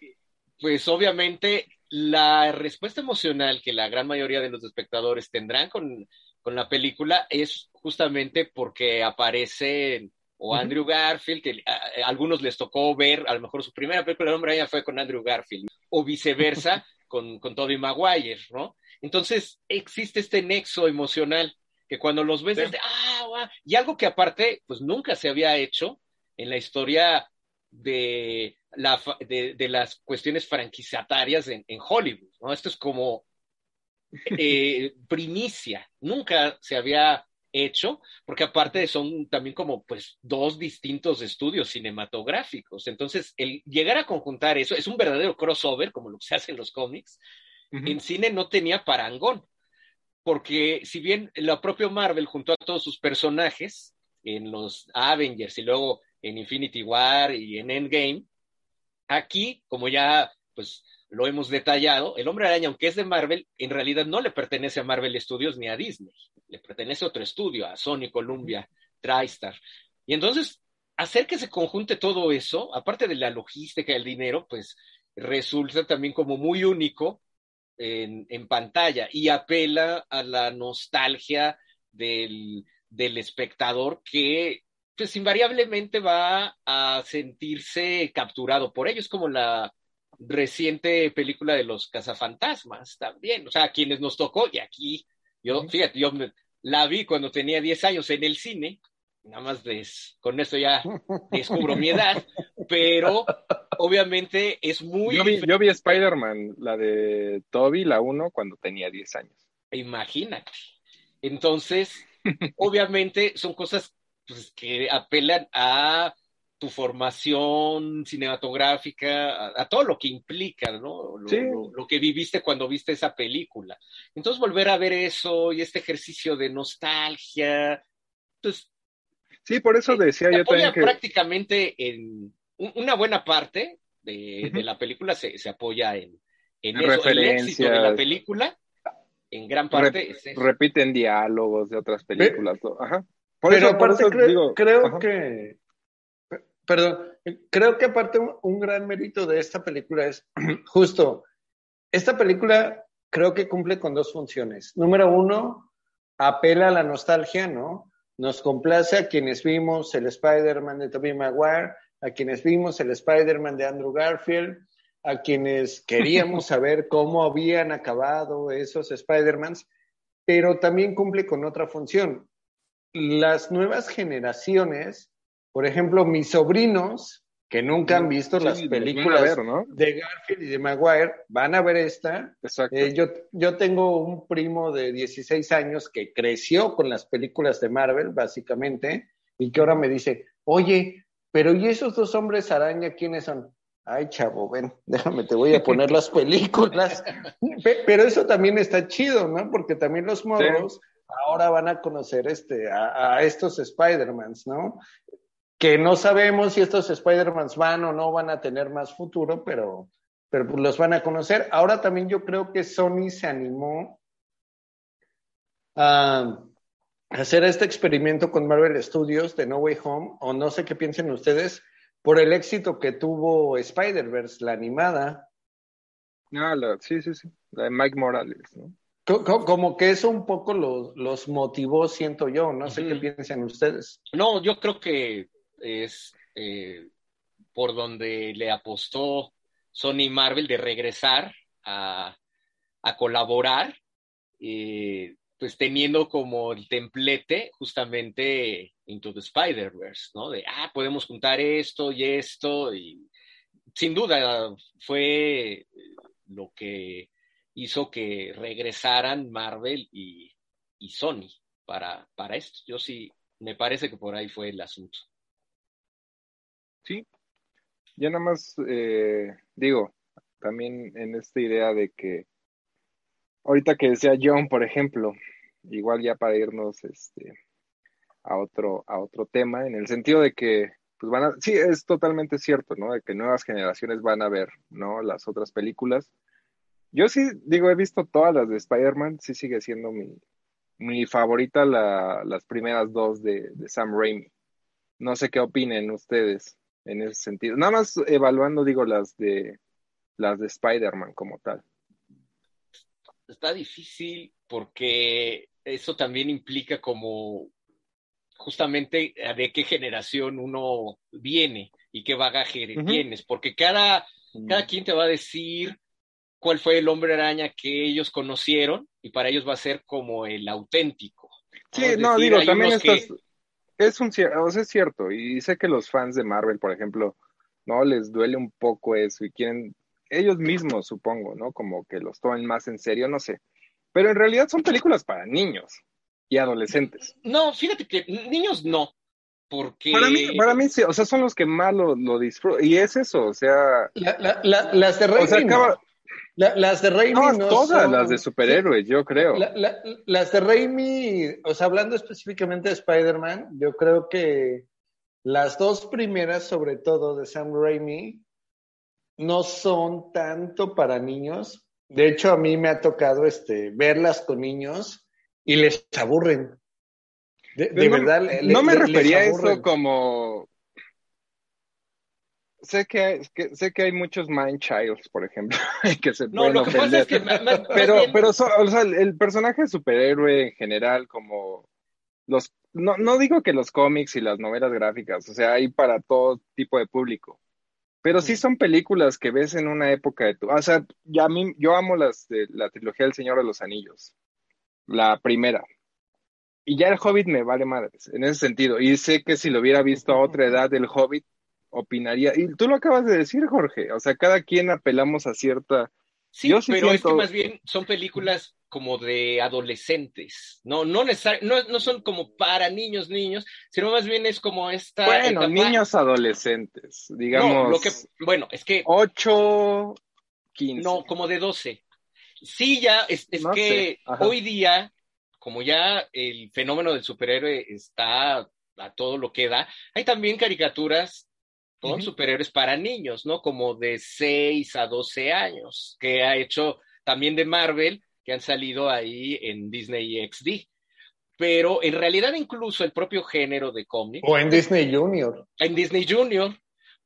Pues obviamente la respuesta emocional que la gran mayoría de los espectadores tendrán con, con la película es justamente porque aparece o. Andrew Garfield, que a, a algunos les tocó ver, a lo mejor su primera película de hombre araña fue con Andrew Garfield, o viceversa con, con Tobey Maguire, ¿no? Entonces existe este nexo emocional que cuando los ves Sí. desde, ah, guau", y algo que aparte, pues nunca se había hecho en la historia de, la, de, de las cuestiones franquiciatarias en, en Hollywood, ¿no? Esto es como eh, primicia, nunca se había hecho, porque aparte son también como pues dos distintos estudios cinematográficos. Entonces, el llegar a conjuntar eso es un verdadero crossover, como lo que se hace en los cómics. En cine no tenía parangón, porque si bien la propia Marvel juntó a todos sus personajes en los Avengers y luego en Infinity War y en Endgame, aquí, como ya pues lo hemos detallado, el hombre araña, aunque es de Marvel, en realidad no le pertenece a Marvel Studios ni a Disney, le pertenece otro estudio, a Sony, Columbia, TriStar. Y entonces, hacer que se conjunte todo eso, aparte de la logística y el dinero, pues resulta también como muy único en, en pantalla y apela a la nostalgia del, del espectador que pues invariablemente va a sentirse capturado por ello. Es como la reciente película de los cazafantasmas también. O sea, a quienes nos tocó, y aquí, yo, fíjate, yo la vi cuando tenía 10 años en el cine, nada más des- con esto ya descubro mi edad, pero obviamente es muy Yo vi, vi Spider-Man, la de Toby, la 1, cuando tenía 10 años. Imagínate. Entonces, obviamente son cosas pues, que apelan a tu formación cinematográfica, a, a todo lo que implica, ¿no? Lo, Sí. lo- lo que viviste cuando viste esa película. Entonces, volver a ver eso y este ejercicio de nostalgia, pues Sí, por eso decía se yo apoya también que... prácticamente en un- una buena parte de, de la película se, se apoya en, en En eso. El éxito de la película en gran parte repiten diálogos de otras películas. Ajá. Por Pero eso, aparte creo, que, perdón, creo que aparte un, gran mérito de esta película es justo, esta película creo que cumple con dos funciones. Número uno, apela a la nostalgia, ¿no? Nos complace a quienes vimos el Spider-Man de Tobey Maguire, a quienes vimos el Spider-Man de Andrew Garfield, a quienes queríamos saber cómo habían acabado esos Spider-Mans, pero también cumple con otra función. Las nuevas generaciones, por ejemplo, mis sobrinos, que nunca han visto las películas de Garfield y de Maguire, van a ver esta. Eh, yo, yo tengo un primo de 16 años que creció con las películas de Marvel, básicamente, y que ahora me dice, oye, pero ¿y esos dos hombres araña quiénes son? Ay, chavo, ven, déjame, te voy a poner las películas. Pero eso también está chido, ¿no? Porque también los modos ahora van a conocer este, a, a estos Spider-Mans, ¿no? Que no sabemos si estos Spider-Mans van o no van a tener más futuro, pero, pero pues los van a conocer. Ahora también yo creo que Sony se animó a hacer este experimento con Marvel Studios de No Way Home, o no sé qué piensen ustedes, por el éxito que tuvo Spider-Verse, la animada. Ah, sí, sí, sí, la de Mike Morales, ¿no? Como que eso un poco los, los motivó, siento yo, no sé qué piensan ustedes. No, yo creo que es eh, por donde le apostó Sony Marvel de regresar a, colaborar, eh, pues teniendo como el templete justamente Into the Spider-Verse, ¿no? De, ah, podemos juntar esto y esto, y sin duda fue lo que hizo que regresaran Marvel y, Sony para, para esto. Yo sí, me parece que por ahí fue el asunto. Sí, ya nada más eh, digo, también en esta idea de que ahorita que decía John, por ejemplo, igual ya para irnos este a otro a otro tema en el sentido de que pues van a sí es totalmente cierto, ¿no? De que nuevas generaciones van a ver, ¿no? Las otras películas. Yo sí digo, he visto todas las de Spider-Man, sí sigue siendo mi favorita la, las primeras dos de Sam Raimi. No sé qué opinen ustedes en ese sentido. Nada más evaluando, digo, las de las de Spider-Man como tal. Está difícil porque eso también implica como justamente de qué generación uno viene y qué bagaje tienes, porque cada, cada quien te va a decir cuál fue el hombre araña que ellos conocieron y para ellos va a ser como el auténtico. Sí, no, digo, también estás, es un o sea, es cierto, y sé que los fans de Marvel, por ejemplo, no les duele un poco eso y quieren, ellos mismos supongo, ¿no? Como que los tomen más en serio, no sé. Pero en realidad son películas para niños y adolescentes. No, fíjate que niños no, porque... Para mí, para mí sí, o sea, son los que más lo, disfrutan, y es eso, o sea... las de o sea, acaba, las de Raimi no, todas las de superhéroes, yo creo. las de Raimi, o sea, hablando específicamente de Spider-Man, yo creo que las dos primeras, sobre todo de Sam Raimi, no son tanto para niños. De hecho, a mí me ha tocado este, verlas con niños y les aburren. De, verdad. no me refería a eso como sé que, sé que hay muchos mind childs, por ejemplo, que se no, lo que Pasa es que pero, pero o sea, el personaje superhéroe en general, como los, no, no digo que los cómics y las novelas gráficas, o sea, hay para todo tipo de público. Pero sí son películas que ves en una época de tu, o sea, ya a mí, yo amo las de la trilogía del Señor de los Anillos, la primera. Y ya el Hobbit me vale madres, en ese sentido. Y sé que si lo hubiera visto a otra edad, el Hobbit opinaría. Y tú lo acabas de decir, Jorge. O sea, cada quien apelamos a cierta. Sí, pero es que más bien son películas como de adolescentes, no, no, no, no son como para niños, niños, sino más bien es como esta. Bueno, niños adolescentes, digamos. lo que, bueno, es que. 8, 15. No, como de 12. Sí, ya, es, que hoy día, como ya el fenómeno del superhéroe está a todo lo que da, hay también caricaturas con superhéroes para niños, ¿no? Como de 6 a 12 años, que ha hecho también de Marvel, que han salido ahí en Disney XD. Pero en realidad incluso el propio género de cómics. O en Disney Junior. En Disney Junior.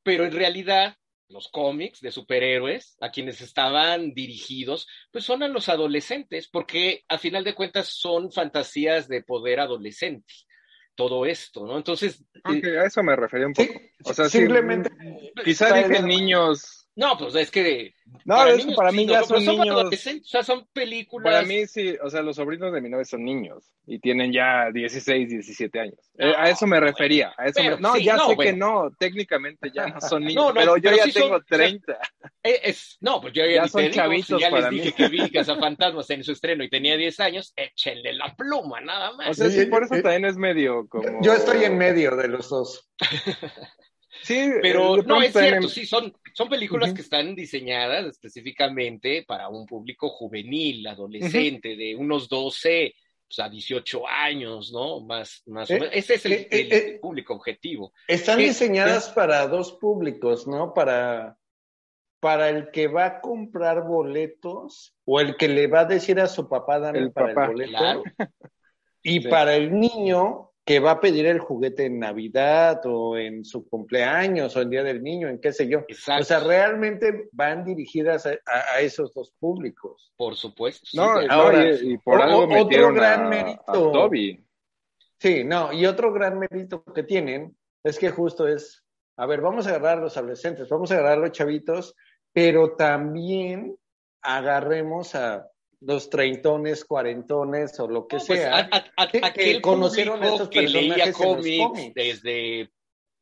Pero en realidad los cómics de superhéroes, a quienes estaban dirigidos, pues son a los adolescentes, porque a final de cuentas son fantasías de poder adolescente todo esto, ¿no? Entonces... Eh, a eso me refería un poco. o sea, simplemente... quizá dije niños no, pues es que. No, para, es para mí ya son, niños. O sea, son películas. Para mí sí, o sea, los sobrinos de mi novia son niños y tienen ya 16, 17 años. Eh, a eso me refería. A eso No, ya sé que no, técnicamente ya no son niños, pero yo ya tengo 30. Eh, es, no, pues yo ya, son chavitos ya les dije que vi Fantasmas en su estreno y tenía 10 años, échenle la pluma, nada más. O sea, sí, por eso también es medio como. Yo estoy en medio de los dos. Sí, pero no es cierto, sí, son, son películas que están diseñadas específicamente para un público juvenil, adolescente, de unos 12 pues, a 18 años, ¿no? Más, más o eh, menos. Ese es el, eh, eh, público objetivo. Están diseñadas para dos públicos, ¿no? Para, para el que va a comprar boletos o el que le va a decir a su papá, dame para el boleto. Y para el niño que va a pedir el juguete en Navidad o en su cumpleaños o el Día del Niño, en qué sé yo. O sea, realmente van dirigidas a, esos dos públicos. Por supuesto. No, ahora, y, por algo otro gran mérito. Sí, no, y otro gran mérito que tienen es que justo es, a ver, vamos a agarrar a los adolescentes, vamos a agarrar a los chavitos, pero también agarremos a los treintones, cuarentones o lo que pues, sea, que, conocieron estos que leía cómics, desde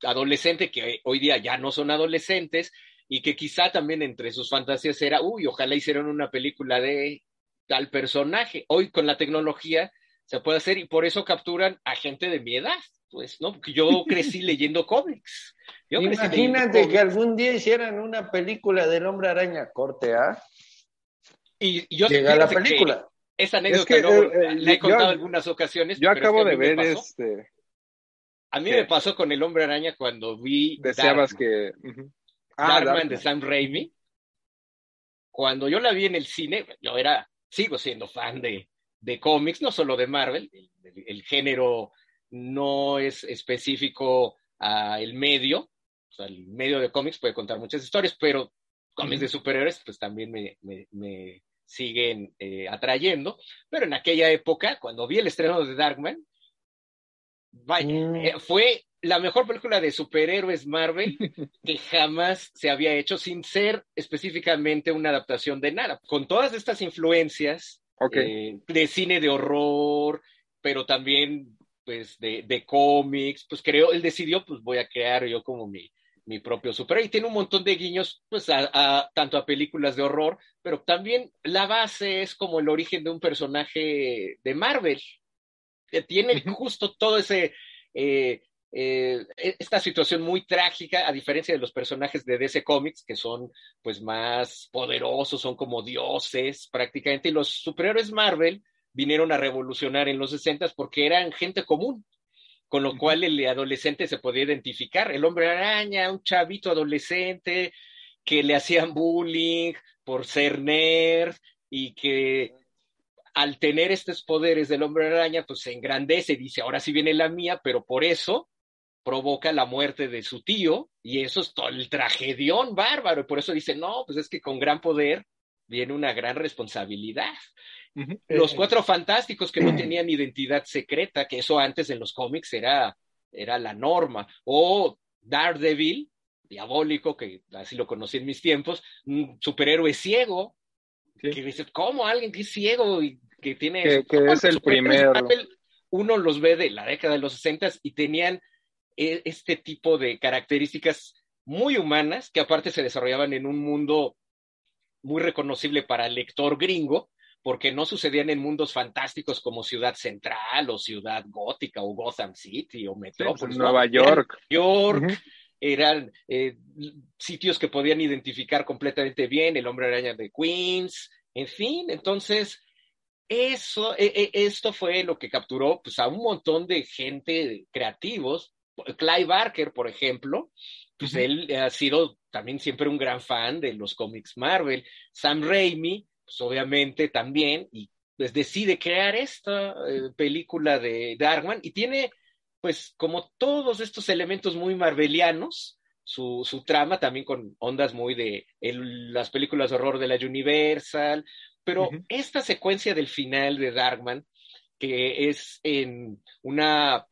adolescente, que hoy día ya no son adolescentes, y que quizá también entre sus fantasías era, uy, ojalá hicieran una película de tal personaje. Hoy con la tecnología se puede hacer y por eso capturan a gente de mi edad, pues, ¿no? Porque yo crecí leyendo cómics. Imagínate que algún día hicieran una película del hombre araña corte, ¿ah? Y, yo llega la película. Esa anécdota eh, eh, la he contado algunas ocasiones. Yo acabo de ver este. A mí me pasó con el Hombre Araña cuando vi. Deseabas que. Ah, Darkman de Sam Raimi. Cuando yo la vi en el cine, yo era, sigo siendo fan de, de cómics, no solo de Marvel. El, el género no es específico al medio. O sea, el medio de cómics puede contar muchas historias, pero cómics de superhéroes, pues también me, me siguen eh, atrayendo, pero en aquella época, cuando vi el estreno de Darkman, mm. eh, fue la mejor película de superhéroes Marvel que jamás se había hecho sin ser específicamente una adaptación de nada, con todas estas influencias eh, de cine de horror, pero también pues de, de cómics, pues creo, él decidió, pues voy a crear yo como mi, mi propio superhéroe. Y tiene un montón de guiños, pues, a, tanto a películas de horror, pero también la base es como el origen de un personaje de Marvel, que tiene justo todo ese, eh, eh, e, esta situación muy trágica, a diferencia de los personajes de DC Comics, que son, pues, más poderosos, son como dioses prácticamente, y los superhéroes Marvel vinieron a revolucionar en los 60 porque eran gente común, con lo cual el adolescente se podía identificar. El hombre araña, un chavito adolescente que le hacían bullying por ser nerd y que al tener estos poderes del hombre araña, pues se engrandece, dice, ahora sí viene la mía, pero por eso provoca la muerte de su tío y eso es todo el tragedión bárbaro y por eso dice, no, pues es que con gran poder viene una gran responsabilidad. Los cuatro fantásticos que no tenían identidad secreta, que eso antes en los cómics era, era la norma. O Daredevil, diabólico, que así lo conocí en mis tiempos, un superhéroe ciego, que dice, ¿cómo alguien que es ciego y que tiene... Que, es el primero. uno los ve de la década de los 60 y tenían e, este tipo de características muy humanas que aparte se desarrollaban en un mundo muy reconocible para el lector gringo, porque no sucedían en mundos fantásticos como Ciudad Central o Ciudad Gótica o Gotham City o pues, Metrópolis. Nueva York. York. Eran eh, sitios que podían identificar completamente bien el hombre araña de Queens, en fin, entonces eso, e, e, esto fue lo que capturó pues, a un montón de gente creativos. Clive Barker, por ejemplo, pues él ha sido también siempre un gran fan de los cómics Marvel. Sam Raimi, pues obviamente también, y pues decide crear esta eh, película de Darkman y tiene, pues, como todos estos elementos muy marvelianos, su, su trama también con ondas muy de las películas de horror de la Universal, pero esta secuencia del final de Darkman, que es en una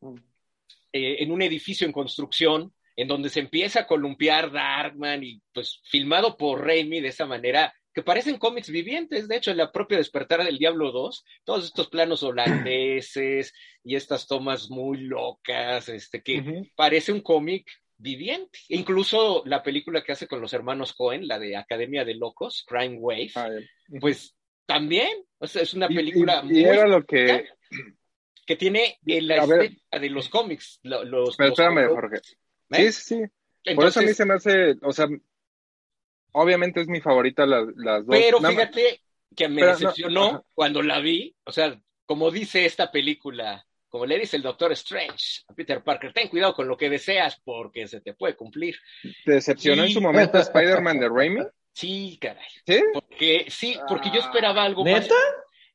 eh, en un edificio en construcción, en donde se empieza a columpiar Darkman y pues filmado por Raimi de esa manera, que parecen cómics vivientes, de hecho, en la propia Despertar del Diablo 2, todos estos planos holandeses y estas tomas muy locas, este, que parece un cómic viviente. Incluso la película que hace con los hermanos Cohen, la de Academia de Locos, Crime Wave, ah, pues también, o sea, es una película y, era lo que que tiene la estética de los cómics. Los, Pero espérame, Jorge. ¿Eh? Sí, sí, sí. Por eso a mí se me hace, o sea, obviamente es mi favorita las, las dos. Pero fíjate que me decepcionó cuando la vi, o sea, como dice esta película, como le dice el Doctor Strange a Peter Parker, ten cuidado con lo que deseas porque se te puede cumplir. ¿Te decepcionó en su momento Spider-Man de Raimi? Sí, caray. ¿Sí? Porque, sí, porque yo esperaba algo ¿Neta? más.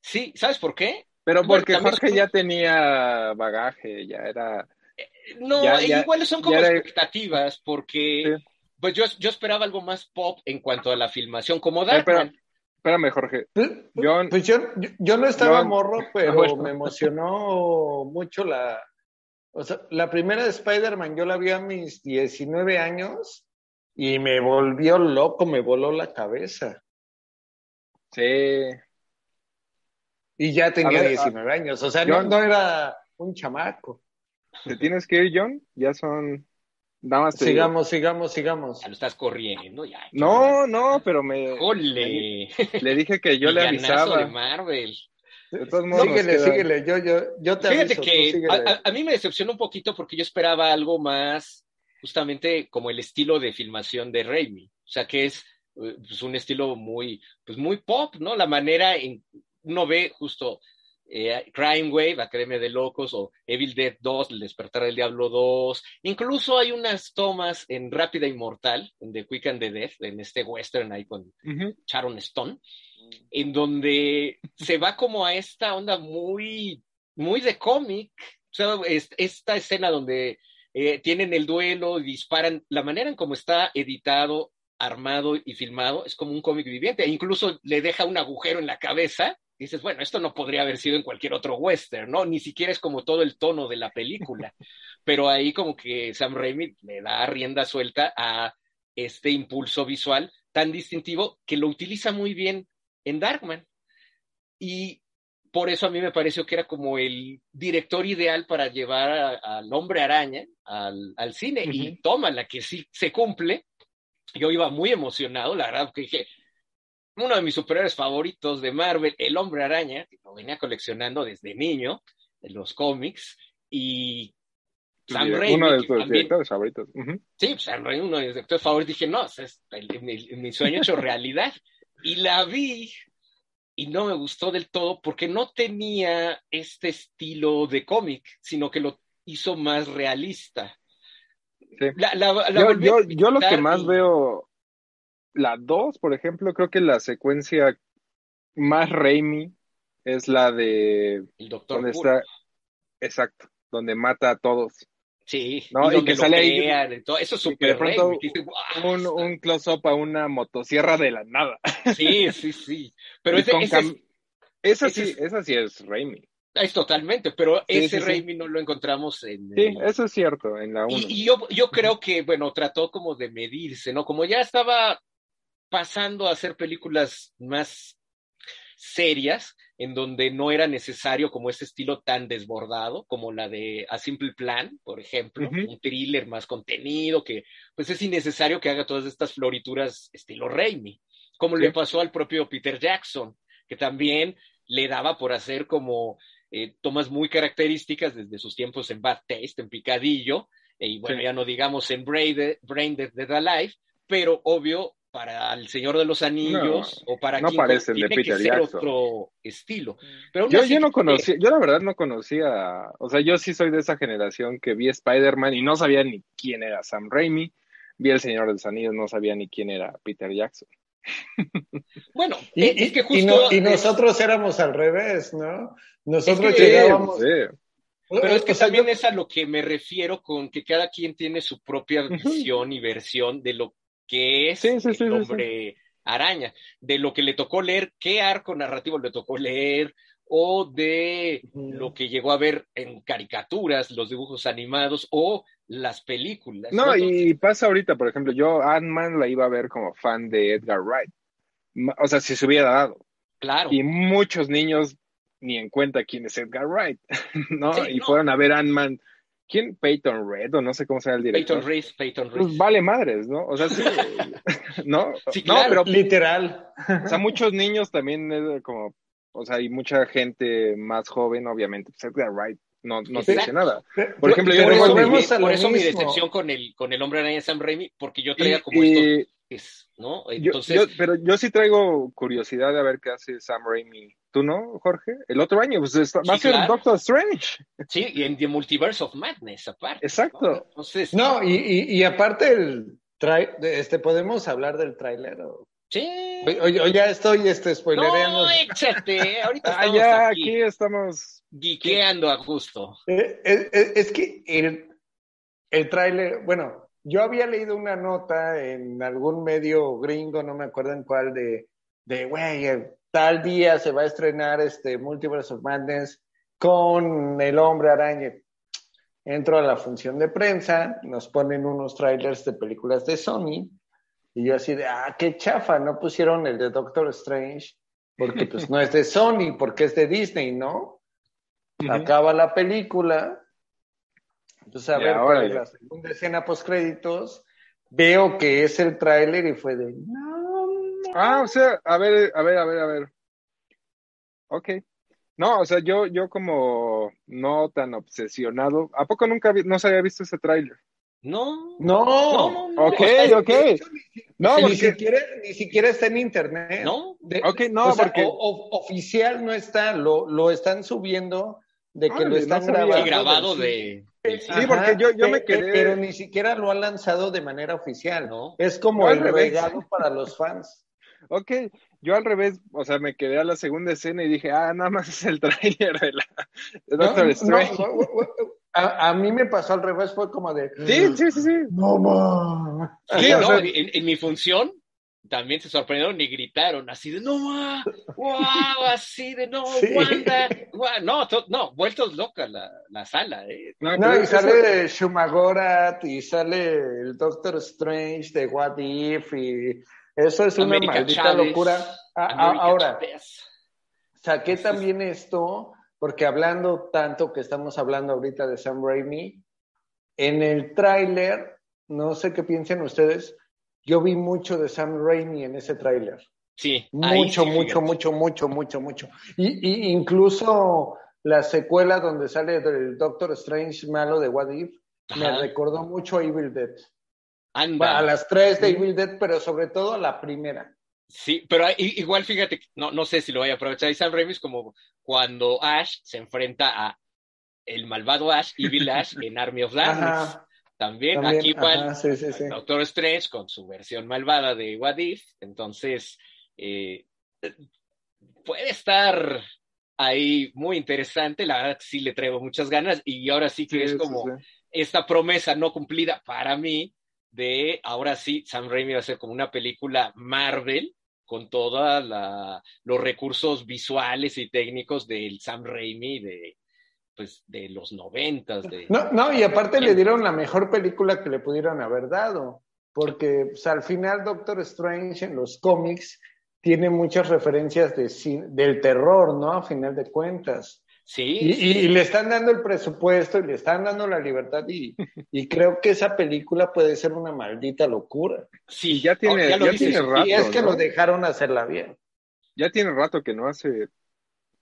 Sí, ¿sabes por qué? Pero porque Jorge ya tenía bagaje, ya era... No, igual son como expectativas, porque pues yo, yo esperaba algo más pop en cuanto a la filmación, como Darkman. espérame, Jorge. Pues, pues yo, yo, no estaba morro, pero me emocionó mucho la... O sea, la primera de Spider-Man yo la vi a mis 19 años y me volvió loco, me voló la cabeza. Sí. Y ya tenía 19 años, o sea, no, era un chamaco. ¿Te tienes que ir, John? Ya son... sigamos, sigamos, sigamos. Ya lo estás corriendo, ya. No, no, pero me... ¡Jole! Le dije que yo le avisaba. de Marvel. De todos modos, síguele, síguele, yo, yo, yo te Fíjate que a, mí me decepcionó un poquito porque yo esperaba algo más, justamente como el estilo de filmación de Raimi. O sea, que es eh, pues, un estilo muy, pues muy pop, ¿no? La manera en uno ve justo eh, Crime Wave, Academia de Locos, o Evil Dead 2, El Despertar del Diablo 2. Incluso hay unas tomas en Rápida Inmortal, en The Quick and the Death, en este western ahí con Sharon Stone, en donde se va como a esta onda muy, muy de cómic. O sea, esta escena donde eh, tienen el duelo y disparan, la manera en cómo está editado, armado y filmado es como un cómic viviente. E incluso le deja un agujero en la cabeza dices, bueno, esto no podría haber sido en cualquier otro western, ¿no? Ni siquiera es como todo el tono de la película. Pero ahí como que Sam Raimi le da rienda suelta a este impulso visual tan distintivo que lo utiliza muy bien en Darkman. Y por eso a mí me pareció que era como el director ideal para llevar al hombre araña al, cine. Y toma la que sí se cumple. Yo iba muy emocionado, la verdad, porque dije, uno de mis superhéroes favoritos de Marvel, el Hombre Araña, que lo venía coleccionando desde niño, en los cómics, y Sam Raimi. Uno de tus directores favoritos. Sí, Sam Raimi, uno de mis directores favoritos. Dije, no, es mi, sueño hecho realidad. Y la vi y no me gustó del todo porque no tenía este estilo de cómic, sino que lo hizo más realista. Sí. yo, yo, lo que más veo la 2, por ejemplo, creo que la secuencia más Raimi es la de... El Doctor donde está Exacto, donde mata a todos. Sí, ¿no? y, que sale ahí. Eso es súper un, un close-up a una motosierra de la nada. Sí, sí, sí. Pero ese, ese esa, sí, esa sí es Raimi. Es totalmente, pero ese Raimi no lo encontramos en. Sí, eso es cierto, en la 1. Y, y, yo, yo creo que, bueno, trató como de medirse, ¿no? Como ya estaba pasando a hacer películas más serias, en donde no era necesario como ese estilo tan desbordado, como la de A Simple Plan, por ejemplo, un thriller más contenido, que pues es innecesario que haga todas estas florituras estilo Raimi, como le pasó al propio Peter Jackson, que también le daba por hacer como eh, tomas muy características desde sus tiempos en Bad Taste, en Picadillo, y bueno, ya no digamos en Brain, Brain Dead, Dead Alive, pero obvio para El Señor de los Anillos o para no parecen de Peter que otro estilo. Pero yo, yo no conocía, yo la verdad no conocía, o sea, yo sí soy de esa generación que vi Spider-Man y no sabía ni quién era Sam Raimi, vi El Señor de los Anillos, no sabía ni quién era Peter Jackson. Bueno, Y, es que y justo... no- y es- nosotros éramos al revés, ¿no? Nosotros Es que- llegábamos. Sí, Pero es que o sea, también yo- es a lo que me refiero con que cada quien tiene su propia visión y versión de lo que es Sí, sí, sí, sí, el hombre araña, de lo que le tocó leer, qué arco narrativo le tocó leer, o de lo que llegó a ver en caricaturas, los dibujos animados o las películas. No, y pasa ahorita, por ejemplo, yo Ant-Man la iba a ver como fan de Edgar Wright. O sea, si se hubiera dado. claro. Y muchos niños ni en cuenta quién es Edgar Wright, ¿no? Sí, y no. fueron a ver Ant-Man. ¿Quién? Peyton Red o no sé cómo se llama el director. Peyton Reese, Peyton Reese. Pues vale madres, ¿no? O sea, sí, ¿no? Sí, No, pero, Literal. o sea, muchos niños también es como, o sea, y mucha gente más joven, obviamente, pues Edgar Wright no, no te dice nada. Por ejemplo, yo Pero recuerdo- volvemos a por eso mi decepción con el, con el hombre araña de Sam Raimi, porque yo traía como y estos, es, ¿no? yo- Entonces, yo- pero yo sí traigo curiosidad de ver qué hace Sam Raimi. ¿Tú no, Jorge? El otro año, pues está- va a Sí, ser claro. Doctor Strange. sí, y en The Multiverse of Madness, aparte. Exacto. ¿no? Entonces, No, y, y, y aparte el este podemos hablar del tráiler. O, sí. o- o ya estoy este spoilereando. No, échate, ahorita Ah, estamos ya, aquí, aquí estamos. geekeando a gusto. Eh, eh, eh, es que el, el tráiler, bueno, yo había leído una nota en algún medio gringo, no me acuerdo en cuál, de, de güey, eh, tal día se va a estrenar este Multiverse of Madness con el hombre araña. Entro a la función de prensa, nos ponen unos trailers de películas de Sony, y yo así de, ah, qué chafa, no pusieron el de Doctor Strange, porque pues no es de Sony, porque es de Disney, ¿no? acaba la película, entonces a Y ver ahora ya. la segunda escena post créditos, veo que es el tráiler y fue de no. Ah, o sea, a ver, a ver, a ver, a ver. Ok. No, o sea, yo, yo como no tan obsesionado, ¿a poco nunca vi- no se había visto ese tráiler? No, no, no, no, no. Ok, o sea, ok. Ni, No, ni porque, siquiera, ni siquiera está en internet. No, De- ok, no, o sea, porque, o- o- oficial no está, lo, lo están subiendo de que lo están no grabando. grabado de, Sí, porque yo- yo me quedé- Pero ni siquiera lo han lanzado de manera oficial. ¿no? Es como el revés. regalo para los fans. Ok, yo al revés, o sea, me quedé a la segunda escena y dije, ah, nada más es el tráiler de la de Doctor no, Strange. no, no, a, a mí me pasó al revés, fue como de. Sí, sí, sí, sí. No, ma. Sí, o no, sea- en, en mi función también se sorprendieron y gritaron así de no ma, wow, así de no, Sí. Wanda, guau". no, to- no, vueltos loca la, la sala, eh. No, No, y sale Shumagorat y sale el Doctor Strange de What If y eso es una América maldita Chávez, locura. A- a- América ahora, Chávez. saqué también esto porque hablando tanto que estamos hablando ahorita de Sam Raimi, en el tráiler, no sé qué piensen ustedes, yo vi mucho de Sam Raimi en ese tráiler. Sí, Mucho, sí, mucho, mucho, mucho, mucho, mucho. Y, y incluso la secuela donde sale del Doctor Strange malo de What If me recordó mucho a Evil Dead. Anda. A las tres de Evil Dead, pero sobre todo a la primera. Sí, pero igual fíjate, no, no sé si lo voy a aprovechar. Y Sam Raimi es como cuando Ash se enfrenta a el malvado Ash, Evil Ash, en Army of Darkness. También, también, aquí igual, ajá, sí, sí, sí. Doctor Strange con su versión malvada de What If. Entonces, eh, puede estar ahí muy interesante. La verdad, sí le traigo muchas ganas. Y ahora sí que es como esta promesa no cumplida para mí de ahora sí, Sam Raimi va a ser como una película Marvel con todos los recursos visuales y técnicos del Sam Raimi de, pues, de los noventas. De... No, no, y aparte le dieron la mejor película que le pudieron haber dado, porque pues, al final Doctor Strange en los cómics tiene muchas referencias de, del terror, ¿no? A final de cuentas. Sí, Y, y- y le están dando el presupuesto y le están dando la libertad y, y creo que esa película puede ser una maldita locura. sí, Y ya tiene- ya tiene rato, y es que ¿no? lo dejaron hacerla bien. Ya tiene rato que no hace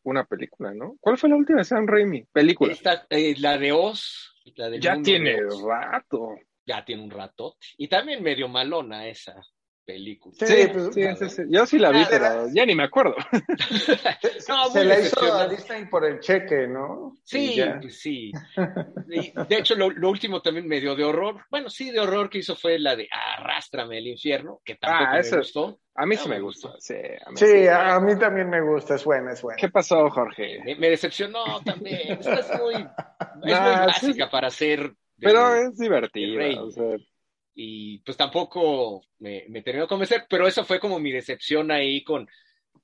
una película, ¿no? ¿Cuál fue la última de Sam Raimi? Película. Esta, eh, la de Oz, la del Ya mundo tiene de Oz, rato. ya tiene un ratote. Y también medio malona esa. Película. Sí, pues, sí, sí, yo sí la vi, ah, pero ya ni me acuerdo. no, se la hizo a Disney por el cheque, ¿no? Sí, pues sí. de hecho, lo, último también medio de horror. Bueno, sí, de horror que hizo fue la de Arrástrame al infierno, que tampoco ah, me gustó. A mí sí me gustó. Sí, a mí, sí, A, mí también me gusta, es buena, es buena. ¿Qué pasó, Jorge? Me, decepcionó también. Esta es muy, es muy básica para ser. Pero es divertida. O sea y pues tampoco me, me, terminó de convencer, pero eso fue como mi decepción ahí con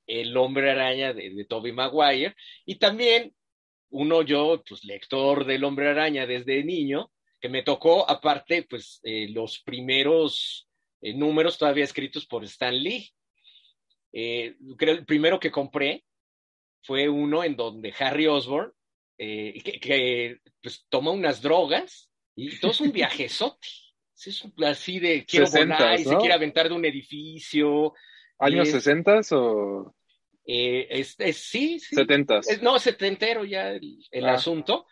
el hombre araña de, de Toby Maguire. Y también uno, yo, pues lector del hombre araña desde niño, que me tocó aparte, pues eh, los primeros eh, números todavía escritos por Stan Lee. Eh, creo el primero que compré fue uno en donde Harry Osborn, que, que, pues toma unas drogas y todo es un viajezote es así de quiero volar y se quiere aventar de un edificio. ¿Años sesentas o...? Eh, es, sí, sí. ¿Setentas? no, setentero ya el, ah. asunto.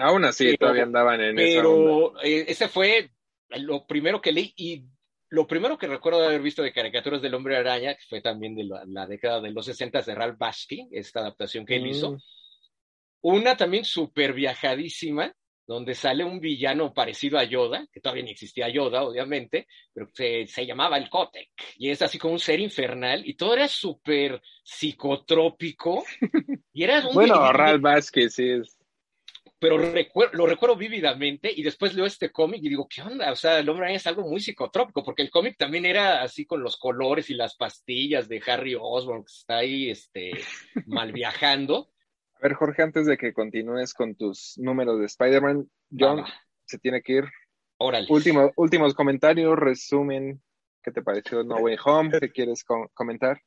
Aún así todavía andaban en pero, esa eh, ese fue lo primero que leí y lo primero que recuerdo de haber visto de caricaturas del Hombre Araña, que fue también de la, década de los sesentas de Ralph Bashki, esta adaptación que él hizo. Mm. Una también súper viajadísima, donde sale un villano parecido a Yoda, que todavía ni existía Yoda, obviamente, pero se, se llamaba el Kotek, y es así como un ser infernal, y todo era súper psicotrópico, y era un... bueno, Ralph Vázquez, sí es. Pero lo recuerdo vívidamente, y después leo este cómic y digo, ¿qué onda? O sea, el hombre es algo muy psicotrópico, porque el cómic también era así con los colores y las pastillas de Harry Osborn, que está ahí, este, mal viajando, a ver, Jorge, antes de que continúes con tus números de Spider-Man, John se tiene que ir. Órale. Último, últimos comentarios, resumen. ¿Qué te pareció No Way Home? ¿Qué quieres comentar?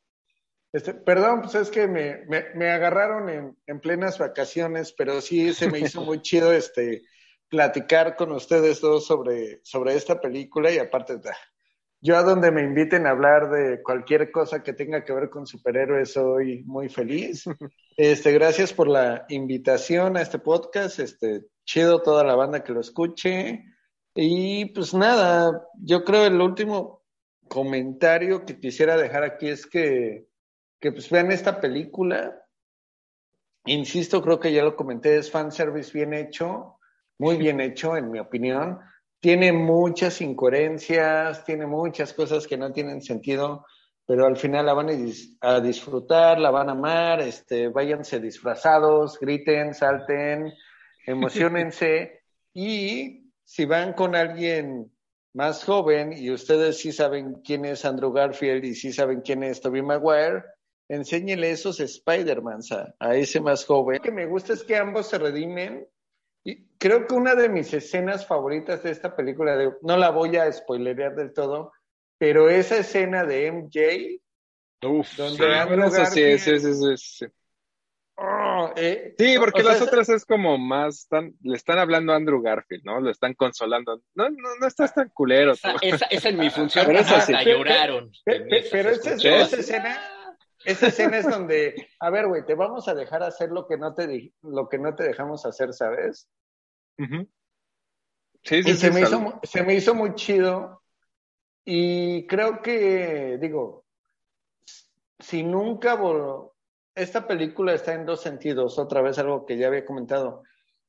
Este, perdón, pues es que me, me, agarraron en, en, plenas vacaciones, pero sí se me hizo muy chido este platicar con ustedes dos sobre, sobre esta película y aparte yo a donde me inviten a hablar de cualquier cosa que tenga que ver con superhéroes soy muy feliz. Este, gracias por la invitación a este podcast. Este, chido toda la banda que lo escuche. Y pues nada, yo creo el último comentario que quisiera dejar aquí es que, que pues vean esta película. Insisto, creo que ya lo comenté, es fanservice bien hecho, muy bien hecho en mi opinión tiene muchas incoherencias, tiene muchas cosas que no tienen sentido, pero al final la van a, disfrutar, la van a amar, este, váyanse disfrazados, griten, salten, emocionense y si van con alguien más joven y ustedes sí saben quién es Andrew Garfield y sí saben quién es Tobey Maguire, enséñenle esos Spider-Man a, a, ese más joven. Lo que me gusta es que ambos se redimen y creo que una de mis escenas favoritas de esta película, no la voy a spoilerear del todo, pero esa escena de MJ, Uf, donde sí, sí, sí, oh, eh, sí, porque las otras es como más, le están hablando a Andrew Garfield, ¿no? Lo están consolando. No, no, no estás tan culero. Esa, esa, es mi función, pero esa lloraron. Pero, esa, escena, esa escena es donde, a ver, güey, te vamos a dejar hacer lo que no te, lo que no te dejamos hacer, ¿sabes? Sí, sí, y se, me hizo, se me hizo muy chido y creo que, digo, si nunca esta película está en dos sentidos, otra vez algo que ya había comentado.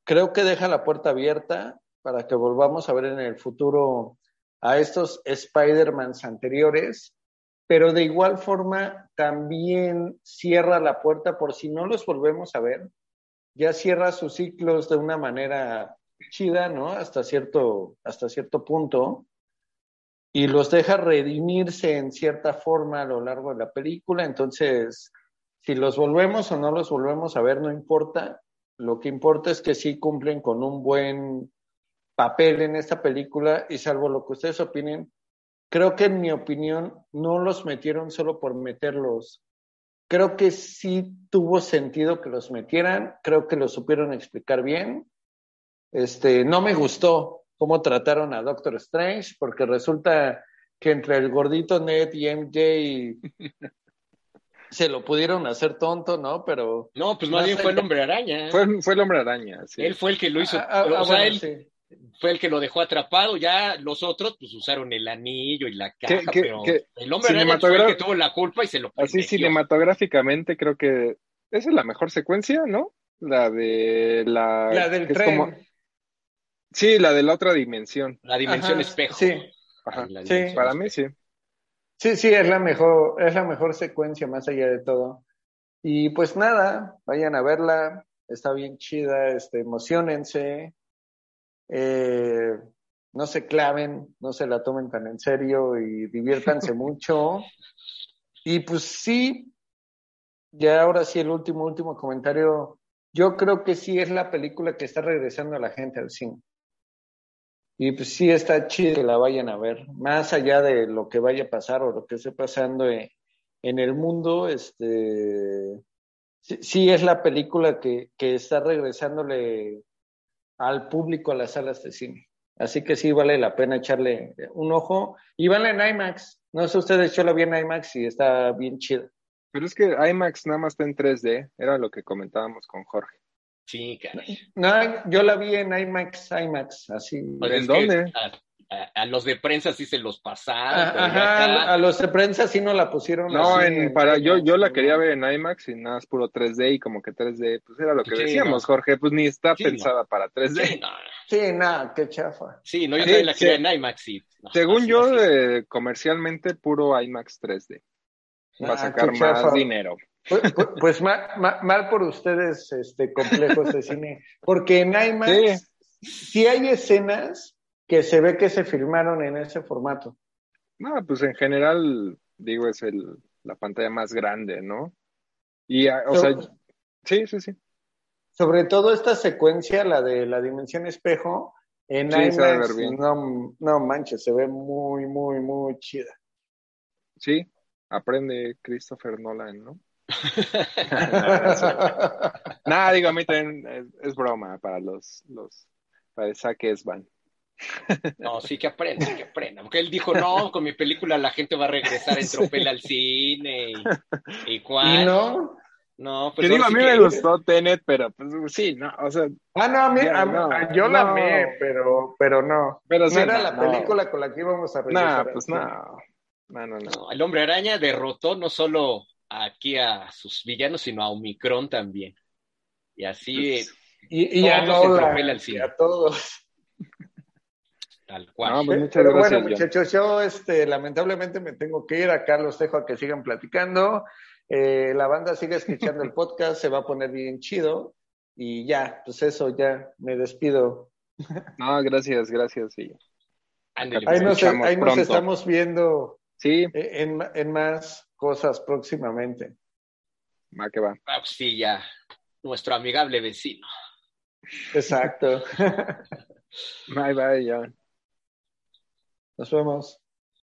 Creo que deja la puerta abierta para que volvamos a ver en el futuro a estos Spider-Mans anteriores pero de igual forma también cierra la puerta por si no los volvemos a ver, ya cierra sus ciclos de una manera chida, ¿no? Hasta cierto, hasta cierto punto, y los deja redimirse en cierta forma a lo largo de la película, entonces, si los volvemos o no los volvemos a ver, no importa, lo que importa es que sí cumplen con un buen papel en esta película y salvo lo que ustedes opinen, creo que en mi opinión no los metieron solo por meterlos. Creo que sí tuvo sentido que los metieran, creo que lo supieron explicar bien. Este, no me gustó cómo trataron a Doctor Strange, porque resulta que entre el gordito Ned y MJ se lo pudieron hacer tonto, ¿no? Pero. No, pues más bien fue el hombre araña. Fue, fue el hombre araña, sí. Él fue el que lo hizo. Ah, ah, o sea, él, fue el que lo dejó atrapado, ya los otros pues usaron el anillo y la caja, ¿Qué- qué- pero qué? el hombre araña fue el que tuvo la culpa y se lo Así privilegió. cinematográficamente creo que esa es la mejor secuencia, ¿no? La de la... La del tren. como- Sí, la de la otra dimensión. La dimensión Ajá, espejo. Sí, Ajá. Sí. dimensión Para mí sí. sí, sí, es la mejor, es la mejor secuencia más allá de todo. Y pues nada, vayan a verla, está bien chida, este, emocionense, eh, no se claven, no se la tomen tan en serio y diviértanse mucho. Y pues sí, ya ahora sí el último, último comentario. Yo creo que sí es la película que está regresando a la gente al cine. Y pues sí está chido que la vayan a ver, más allá de lo que vaya a pasar o lo que esté pasando en, en el mundo, este sí, sí es la película que, que está regresándole al público a las salas de cine. Así que sí vale la pena echarle un ojo. Y vale en IMAX. No sé ustedes, yo la vi en IMAX y está bien chida. Pero es que IMAX nada más está en 3D, era lo que comentábamos con Jorge. Sí, caray. No, yo la vi en IMAX, IMAX, así. Pues ¿En que dónde? A, los de prensa sí se los pasaron. Ajá, a los de prensa sí no la pusieron. No, así en, para, yo, yo la quería ver en IMAX y nada, es puro 3D y como que 3D, pues era lo que Sí, decíamos, no. Jorge, pues ni está Sí, pensada para 3D. Sí, no, Sí, nada, qué chafa. sí, no, yo Sí, también la quería sí. en IMAX. sí. No, Según así, yo, así. eh, comercialmente puro IMAX 3D. Va a Ah, sacar más dinero. Pues, pues- pues ma- ma- mal por ustedes, este, complejos de cine, porque en IMAX sí. hay escenas que se ve que se filmaron en ese formato. No, pues en general, digo, es el, la pantalla más grande, ¿no? Y, ah, o sea, sí, sí, sí. sobre todo esta secuencia, la de la dimensión espejo, en Sí, se va a IMAX, ver bien. no, no manches, se ve muy, muy, muy chida. Sí, aprende Christopher Nolan, ¿no? Nada, digo, a mí también es, es broma para los, los, para el saque van. No, sí que aprenda, que aprenda. Porque él dijo, no, con mi película la gente va a regresar en tropel al cine y, y cuál. ¿Y no? No, pues Que digo, a ahora mí sí me gustó Tenet, pero pues sí, no, o sea, Ah, no, a mí, Ya, a- no, a- yo la no. amé, pero, pero no. pero No sí, era no, la no. película con la que íbamos a regresar. Nah, al pues no. No, no, no. No, el hombre araña derrotó no solo aquí a sus villanos, sino a Omicron también. Y así, eh, Y, y a Nolan, y cine. a todos. Tal cual. No, pues muchas Pero gracias. bueno, John. muchachos, yo este, lamentablemente me tengo que ir. Acá los dejo a que sigan platicando. Eh, la banda sigue escuchando el podcast, se va a poner bien chido. Y ya, pues eso, ya me despido. No, gracias, gracias. Sí, Ahí pues, nos, ahí nos estamos viendo sí en, en más cosas próximamente. va que va. ah, pues sí, ya, nuestro amigable vecino. Exacto. Bye, bye, John. Nos vemos.